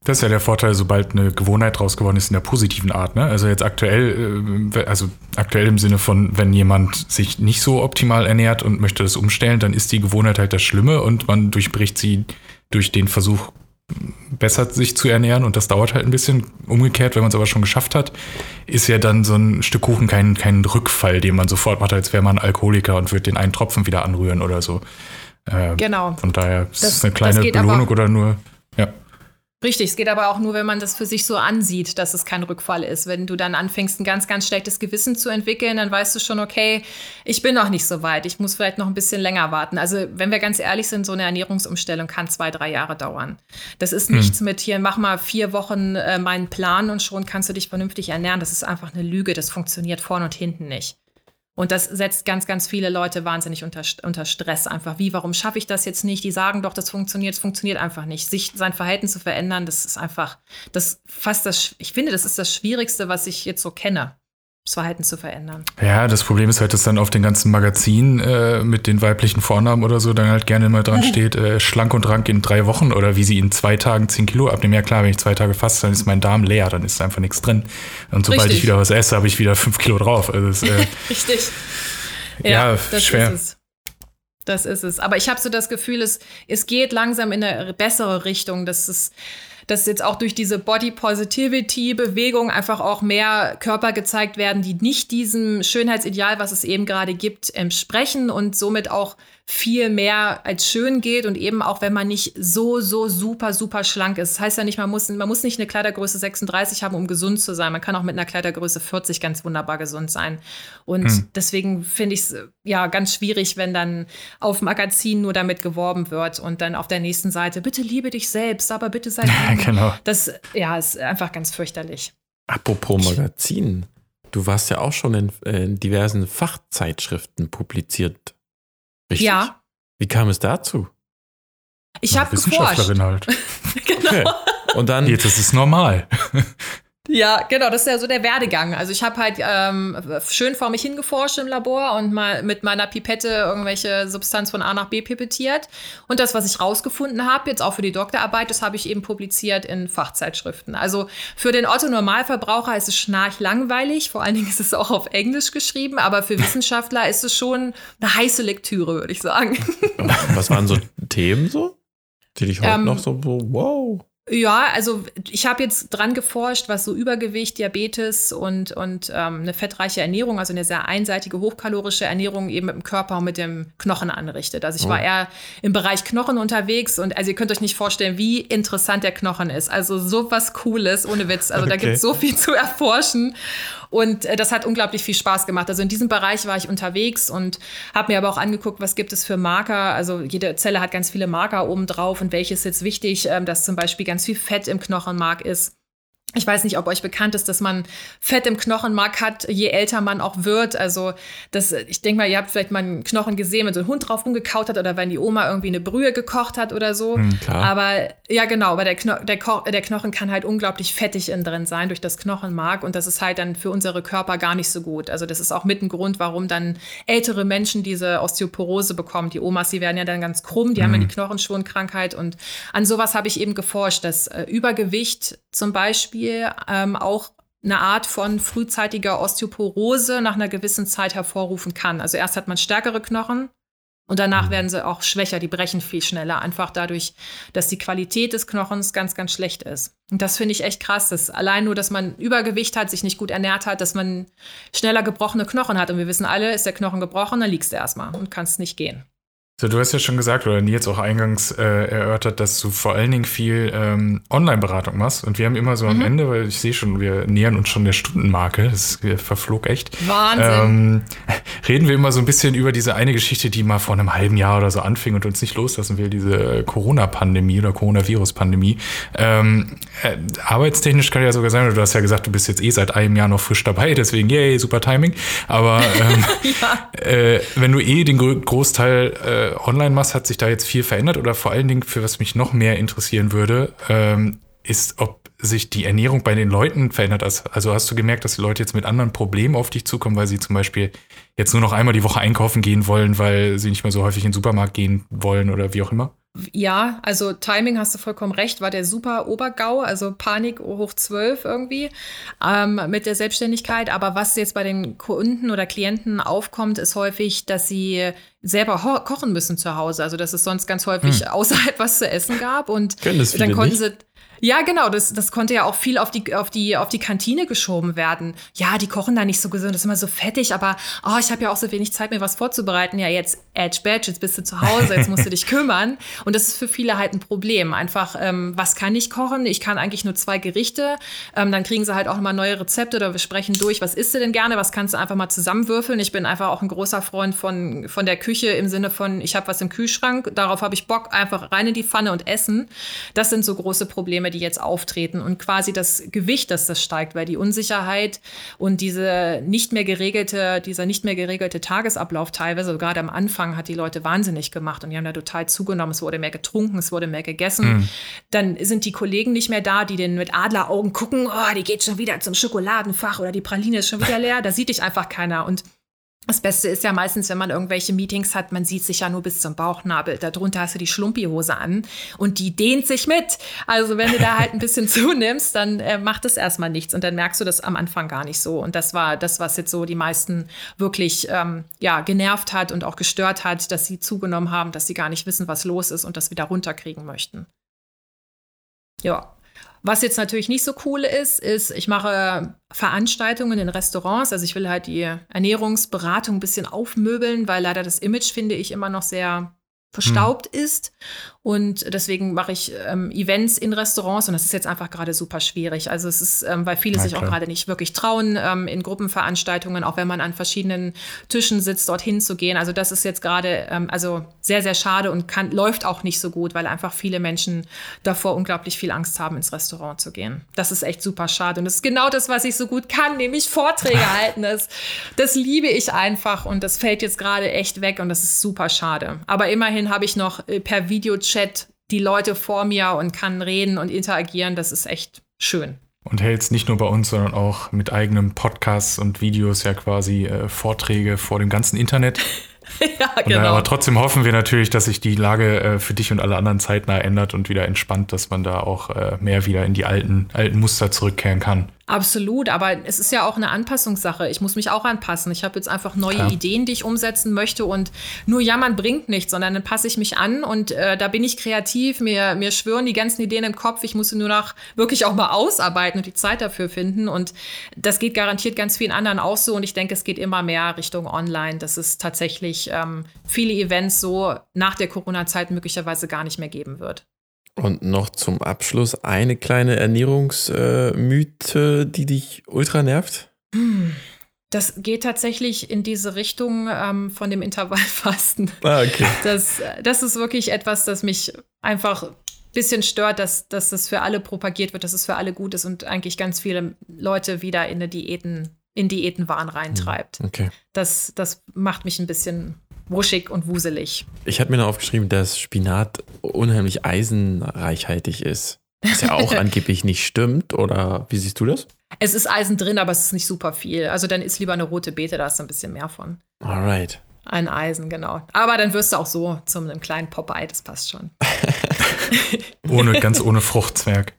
Das ist ja der Vorteil, sobald eine Gewohnheit draus geworden ist in der positiven Art. Ne? Also jetzt aktuell, äh, also aktuell im Sinne von, wenn jemand sich nicht so optimal ernährt und möchte das umstellen, dann ist die Gewohnheit halt das Schlimme und man durchbricht sie durch den Versuch, besser sich zu ernähren und das dauert halt ein bisschen. Umgekehrt, wenn man es aber schon geschafft hat, ist ja dann so ein Stück Kuchen kein, kein Rückfall, den man sofort macht, als wäre man Alkoholiker und würde den einen Tropfen wieder anrühren oder so. Äh, genau. Von daher ist es eine kleine Belohnung oder nur. Richtig, es geht aber auch nur, wenn man das für sich so ansieht, dass es kein Rückfall ist. Wenn du dann anfängst, ein ganz, ganz schlechtes Gewissen zu entwickeln, dann weißt du schon, okay, ich bin noch nicht so weit, ich muss vielleicht noch ein bisschen länger warten. Also, wenn wir ganz ehrlich sind, so eine Ernährungsumstellung kann zwei, drei Jahre dauern. Das ist hm. nichts mit hier, mach mal vier Wochen äh, meinen Plan und schon kannst du dich vernünftig ernähren. Das ist einfach eine Lüge, das funktioniert vorne und hinten nicht. Und das setzt ganz, ganz viele Leute wahnsinnig unter, unter Stress. Einfach wie, warum schaffe ich das jetzt nicht? Die sagen doch, das funktioniert, es funktioniert einfach nicht. Sich sein Verhalten zu verändern, das ist einfach, das fast das, ich finde, das ist das Schwierigste, was ich jetzt so kenne das Verhalten zu verändern. Ja, das Problem ist halt, dass dann auf den ganzen Magazinen äh, mit den weiblichen Vornamen oder so dann halt gerne immer dran steht, äh, schlank und rank in drei Wochen oder wie sie in zwei Tagen zehn Kilo abnehmen. Ja klar, wenn ich zwei Tage faste, dann ist mein Darm leer, dann ist einfach nichts drin. Und sobald Richtig. ich wieder was esse, habe ich wieder fünf Kilo drauf. Also das, äh, Richtig. Ja, ja das schwer. Ist es. Das ist es. Aber ich habe so das Gefühl, es, es geht langsam in eine bessere Richtung. Das ist dass jetzt auch durch diese Body Positivity Bewegung einfach auch mehr Körper gezeigt werden, die nicht diesem Schönheitsideal, was es eben gerade gibt, entsprechen und somit auch viel mehr als schön geht und eben auch wenn man nicht so, so super, super schlank ist. Das heißt ja nicht, man muss, man muss nicht eine Kleidergröße 36 haben, um gesund zu sein. Man kann auch mit einer Kleidergröße 40 ganz wunderbar gesund sein. Und hm. deswegen finde ich es ja ganz schwierig, wenn dann auf Magazinen nur damit geworben wird und dann auf der nächsten Seite, bitte liebe dich selbst, aber bitte sei. Ja, genau. Das ja, ist einfach ganz fürchterlich. Apropos Magazin. Du warst ja auch schon in, in diversen Fachzeitschriften publiziert. Richtig? Ja. Wie kam es dazu? Ich habe geforscht. halt. genau. Okay. Und dann. Jetzt ist es normal. Ja, genau, das ist ja so der Werdegang. Also ich habe halt ähm, schön vor mich hingeforscht im Labor und mal mit meiner Pipette irgendwelche Substanz von A nach B pipettiert. Und das, was ich rausgefunden habe, jetzt auch für die Doktorarbeit, das habe ich eben publiziert in Fachzeitschriften. Also für den Otto-Normalverbraucher ist es schnarchlangweilig, vor allen Dingen ist es auch auf Englisch geschrieben, aber für Wissenschaftler ist es schon eine heiße Lektüre, würde ich sagen. Was waren so Themen so? Die dich heute ähm, noch so, wow. Ja, also ich habe jetzt dran geforscht, was so Übergewicht, Diabetes und, und ähm, eine fettreiche Ernährung, also eine sehr einseitige, hochkalorische Ernährung eben mit dem Körper und mit dem Knochen anrichtet. Also ich oh. war eher im Bereich Knochen unterwegs und also ihr könnt euch nicht vorstellen, wie interessant der Knochen ist. Also so was Cooles, ohne Witz. Also okay. da gibt es so viel zu erforschen. Und äh, das hat unglaublich viel Spaß gemacht. Also in diesem Bereich war ich unterwegs und habe mir aber auch angeguckt, was gibt es für Marker. Also jede Zelle hat ganz viele Marker oben drauf und welches ist jetzt wichtig, ähm, dass zum Beispiel ganz viel Fett im Knochenmark ist. Ich weiß nicht, ob euch bekannt ist, dass man Fett im Knochenmark hat, je älter man auch wird. Also, das, ich denke mal, ihr habt vielleicht mal einen Knochen gesehen, wenn so ein Hund drauf rumgekaut hat oder wenn die Oma irgendwie eine Brühe gekocht hat oder so. Hm, aber ja, genau, aber der, Kno der, der, Knochen kann halt unglaublich fettig innen drin sein durch das Knochenmark und das ist halt dann für unsere Körper gar nicht so gut. Also, das ist auch mit ein Grund, warum dann ältere Menschen diese Osteoporose bekommen. Die Omas, die werden ja dann ganz krumm, die hm. haben ja hm. die Knochenschonkrankheit und an sowas habe ich eben geforscht, dass äh, Übergewicht zum Beispiel Beispiel ähm, auch eine Art von frühzeitiger Osteoporose nach einer gewissen Zeit hervorrufen kann. Also erst hat man stärkere Knochen und danach mhm. werden sie auch schwächer, die brechen viel schneller, einfach dadurch, dass die Qualität des Knochens ganz, ganz schlecht ist. Und das finde ich echt krass, dass allein nur, dass man Übergewicht hat, sich nicht gut ernährt hat, dass man schneller gebrochene Knochen hat. Und wir wissen alle, ist der Knochen gebrochen, dann liegst du erstmal und kannst nicht gehen. So, du hast ja schon gesagt, oder Nils auch eingangs äh, erörtert, dass du vor allen Dingen viel ähm, Online-Beratung machst. Und wir haben immer so am mhm. Ende, weil ich sehe schon, wir nähern uns schon der Stundenmarke, das verflog echt. Wahnsinn. Ähm, reden wir immer so ein bisschen über diese eine Geschichte, die mal vor einem halben Jahr oder so anfing und uns nicht loslassen will, diese Corona-Pandemie oder Coronavirus-Pandemie. Ähm, äh, arbeitstechnisch kann ja sogar sein, du hast ja gesagt, du bist jetzt eh seit einem Jahr noch frisch dabei, deswegen, yay, super Timing. Aber ähm, ja. äh, wenn du eh den Großteil äh, äh, online machst, hat sich da jetzt viel verändert oder vor allen Dingen, für was mich noch mehr interessieren würde, ähm, ist, ob sich die Ernährung bei den Leuten verändert. Also hast du gemerkt, dass die Leute jetzt mit anderen Problemen auf dich zukommen, weil sie zum Beispiel jetzt nur noch einmal die Woche einkaufen gehen wollen, weil sie nicht mehr so häufig in den Supermarkt gehen wollen oder wie auch immer? Ja, also Timing hast du vollkommen recht, war der super Obergau, also Panik hoch 12 irgendwie ähm, mit der Selbstständigkeit. Aber was jetzt bei den Kunden oder Klienten aufkommt, ist häufig, dass sie selber kochen müssen zu Hause. Also dass es sonst ganz häufig hm. außerhalb was zu essen gab. Und dann konnten nicht? sie ja, genau, das, das konnte ja auch viel auf die, auf, die, auf die Kantine geschoben werden. Ja, die kochen da nicht so gesund, das ist immer so fettig, aber oh, ich habe ja auch so wenig Zeit, mir was vorzubereiten. Ja, jetzt Edge Badge, jetzt bist du zu Hause, jetzt musst du dich kümmern. Und das ist für viele halt ein Problem. Einfach, ähm, was kann ich kochen? Ich kann eigentlich nur zwei Gerichte. Ähm, dann kriegen sie halt auch mal neue Rezepte oder wir sprechen durch, was isst du denn gerne? Was kannst du einfach mal zusammenwürfeln? Ich bin einfach auch ein großer Freund von, von der Küche im Sinne von, ich habe was im Kühlschrank, darauf habe ich Bock, einfach rein in die Pfanne und essen. Das sind so große Probleme, die jetzt auftreten und quasi das Gewicht, dass das steigt, weil die Unsicherheit und diese nicht mehr geregelte, dieser nicht mehr geregelte Tagesablauf teilweise, gerade am Anfang, hat die Leute wahnsinnig gemacht und die haben da total zugenommen. Es wurde mehr getrunken, es wurde mehr gegessen. Mhm. Dann sind die Kollegen nicht mehr da, die den mit Adleraugen gucken, oh, die geht schon wieder zum Schokoladenfach oder die Praline ist schon wieder leer. Da sieht dich einfach keiner. Und das Beste ist ja meistens, wenn man irgendwelche Meetings hat, man sieht sich ja nur bis zum Bauchnabel. Darunter hast du die Schlumpihose an und die dehnt sich mit. Also wenn du da halt ein bisschen zunimmst, dann äh, macht es erstmal nichts und dann merkst du das am Anfang gar nicht so. Und das war das, was jetzt so die meisten wirklich ähm, ja, genervt hat und auch gestört hat, dass sie zugenommen haben, dass sie gar nicht wissen, was los ist und das wieder runterkriegen möchten. Ja, was jetzt natürlich nicht so cool ist, ist, ich mache Veranstaltungen in Restaurants. Also ich will halt die Ernährungsberatung ein bisschen aufmöbeln, weil leider das Image, finde ich, immer noch sehr verstaubt hm. ist. Und deswegen mache ich ähm, Events in Restaurants und das ist jetzt einfach gerade super schwierig. Also es ist, ähm, weil viele ja, sich klar. auch gerade nicht wirklich trauen, ähm, in Gruppenveranstaltungen, auch wenn man an verschiedenen Tischen sitzt, dorthin zu gehen. Also das ist jetzt gerade ähm, also sehr, sehr schade und kann, läuft auch nicht so gut, weil einfach viele Menschen davor unglaublich viel Angst haben, ins Restaurant zu gehen. Das ist echt super schade. Und das ist genau das, was ich so gut kann, nämlich Vorträge halten. Das, das liebe ich einfach und das fällt jetzt gerade echt weg und das ist super schade. Aber immerhin habe ich noch äh, per Videochat Chat die Leute vor mir und kann reden und interagieren. Das ist echt schön. Und hältst nicht nur bei uns, sondern auch mit eigenen Podcasts und Videos ja quasi äh, Vorträge vor dem ganzen Internet. ja, genau. aber trotzdem hoffen wir natürlich, dass sich die Lage äh, für dich und alle anderen zeitnah ändert und wieder entspannt, dass man da auch äh, mehr wieder in die alten, alten Muster zurückkehren kann. Absolut, aber es ist ja auch eine Anpassungssache. Ich muss mich auch anpassen. Ich habe jetzt einfach neue ja. Ideen, die ich umsetzen möchte und nur jammern bringt nichts, sondern dann passe ich mich an und äh, da bin ich kreativ. Mir, mir schwören die ganzen Ideen im Kopf. Ich muss sie nur noch wirklich auch mal ausarbeiten und die Zeit dafür finden. Und das geht garantiert ganz vielen anderen auch so. Und ich denke, es geht immer mehr Richtung Online, dass es tatsächlich ähm, viele Events so nach der Corona-Zeit möglicherweise gar nicht mehr geben wird. Und noch zum Abschluss eine kleine Ernährungsmythe, äh, die dich ultra nervt? Das geht tatsächlich in diese Richtung ähm, von dem Intervallfasten. Ah, okay. Das, das ist wirklich etwas, das mich einfach ein bisschen stört, dass, dass das für alle propagiert wird, dass es für alle gut ist und eigentlich ganz viele Leute wieder in Diäten, in Diätenwahn reintreibt. Hm, okay. Das, das macht mich ein bisschen wuschig und wuselig. Ich hatte mir noch aufgeschrieben, dass Spinat unheimlich eisenreichhaltig ist. Was ja auch angeblich nicht stimmt, oder wie siehst du das? Es ist Eisen drin, aber es ist nicht super viel. Also dann ist lieber eine rote Beete, da ist ein bisschen mehr von. Alright. Ein Eisen, genau. Aber dann wirst du auch so zu einem kleinen Popeye, das passt schon. ohne, ganz ohne Fruchtzwerg.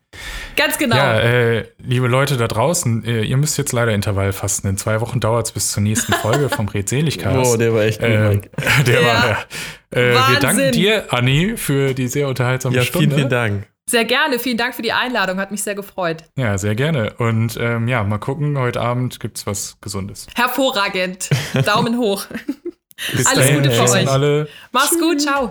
Ganz genau. Ja, äh, liebe Leute da draußen, äh, ihr müsst jetzt leider Intervall fasten. In zwei Wochen dauert es bis zur nächsten Folge vom Redseligcast. Oh, der war echt gut, äh, Der ja. war, äh, wir danken dir, Anni, für die sehr unterhaltsame ja, Stunde. Vielen, vielen Dank. Sehr gerne, vielen Dank für die Einladung, hat mich sehr gefreut. Ja, sehr gerne. Und ähm, ja, mal gucken, heute Abend gibt es was Gesundes. Hervorragend. Daumen hoch. Bis Alles dahin, Gute für euch. Alle. Mach's gut, ciao.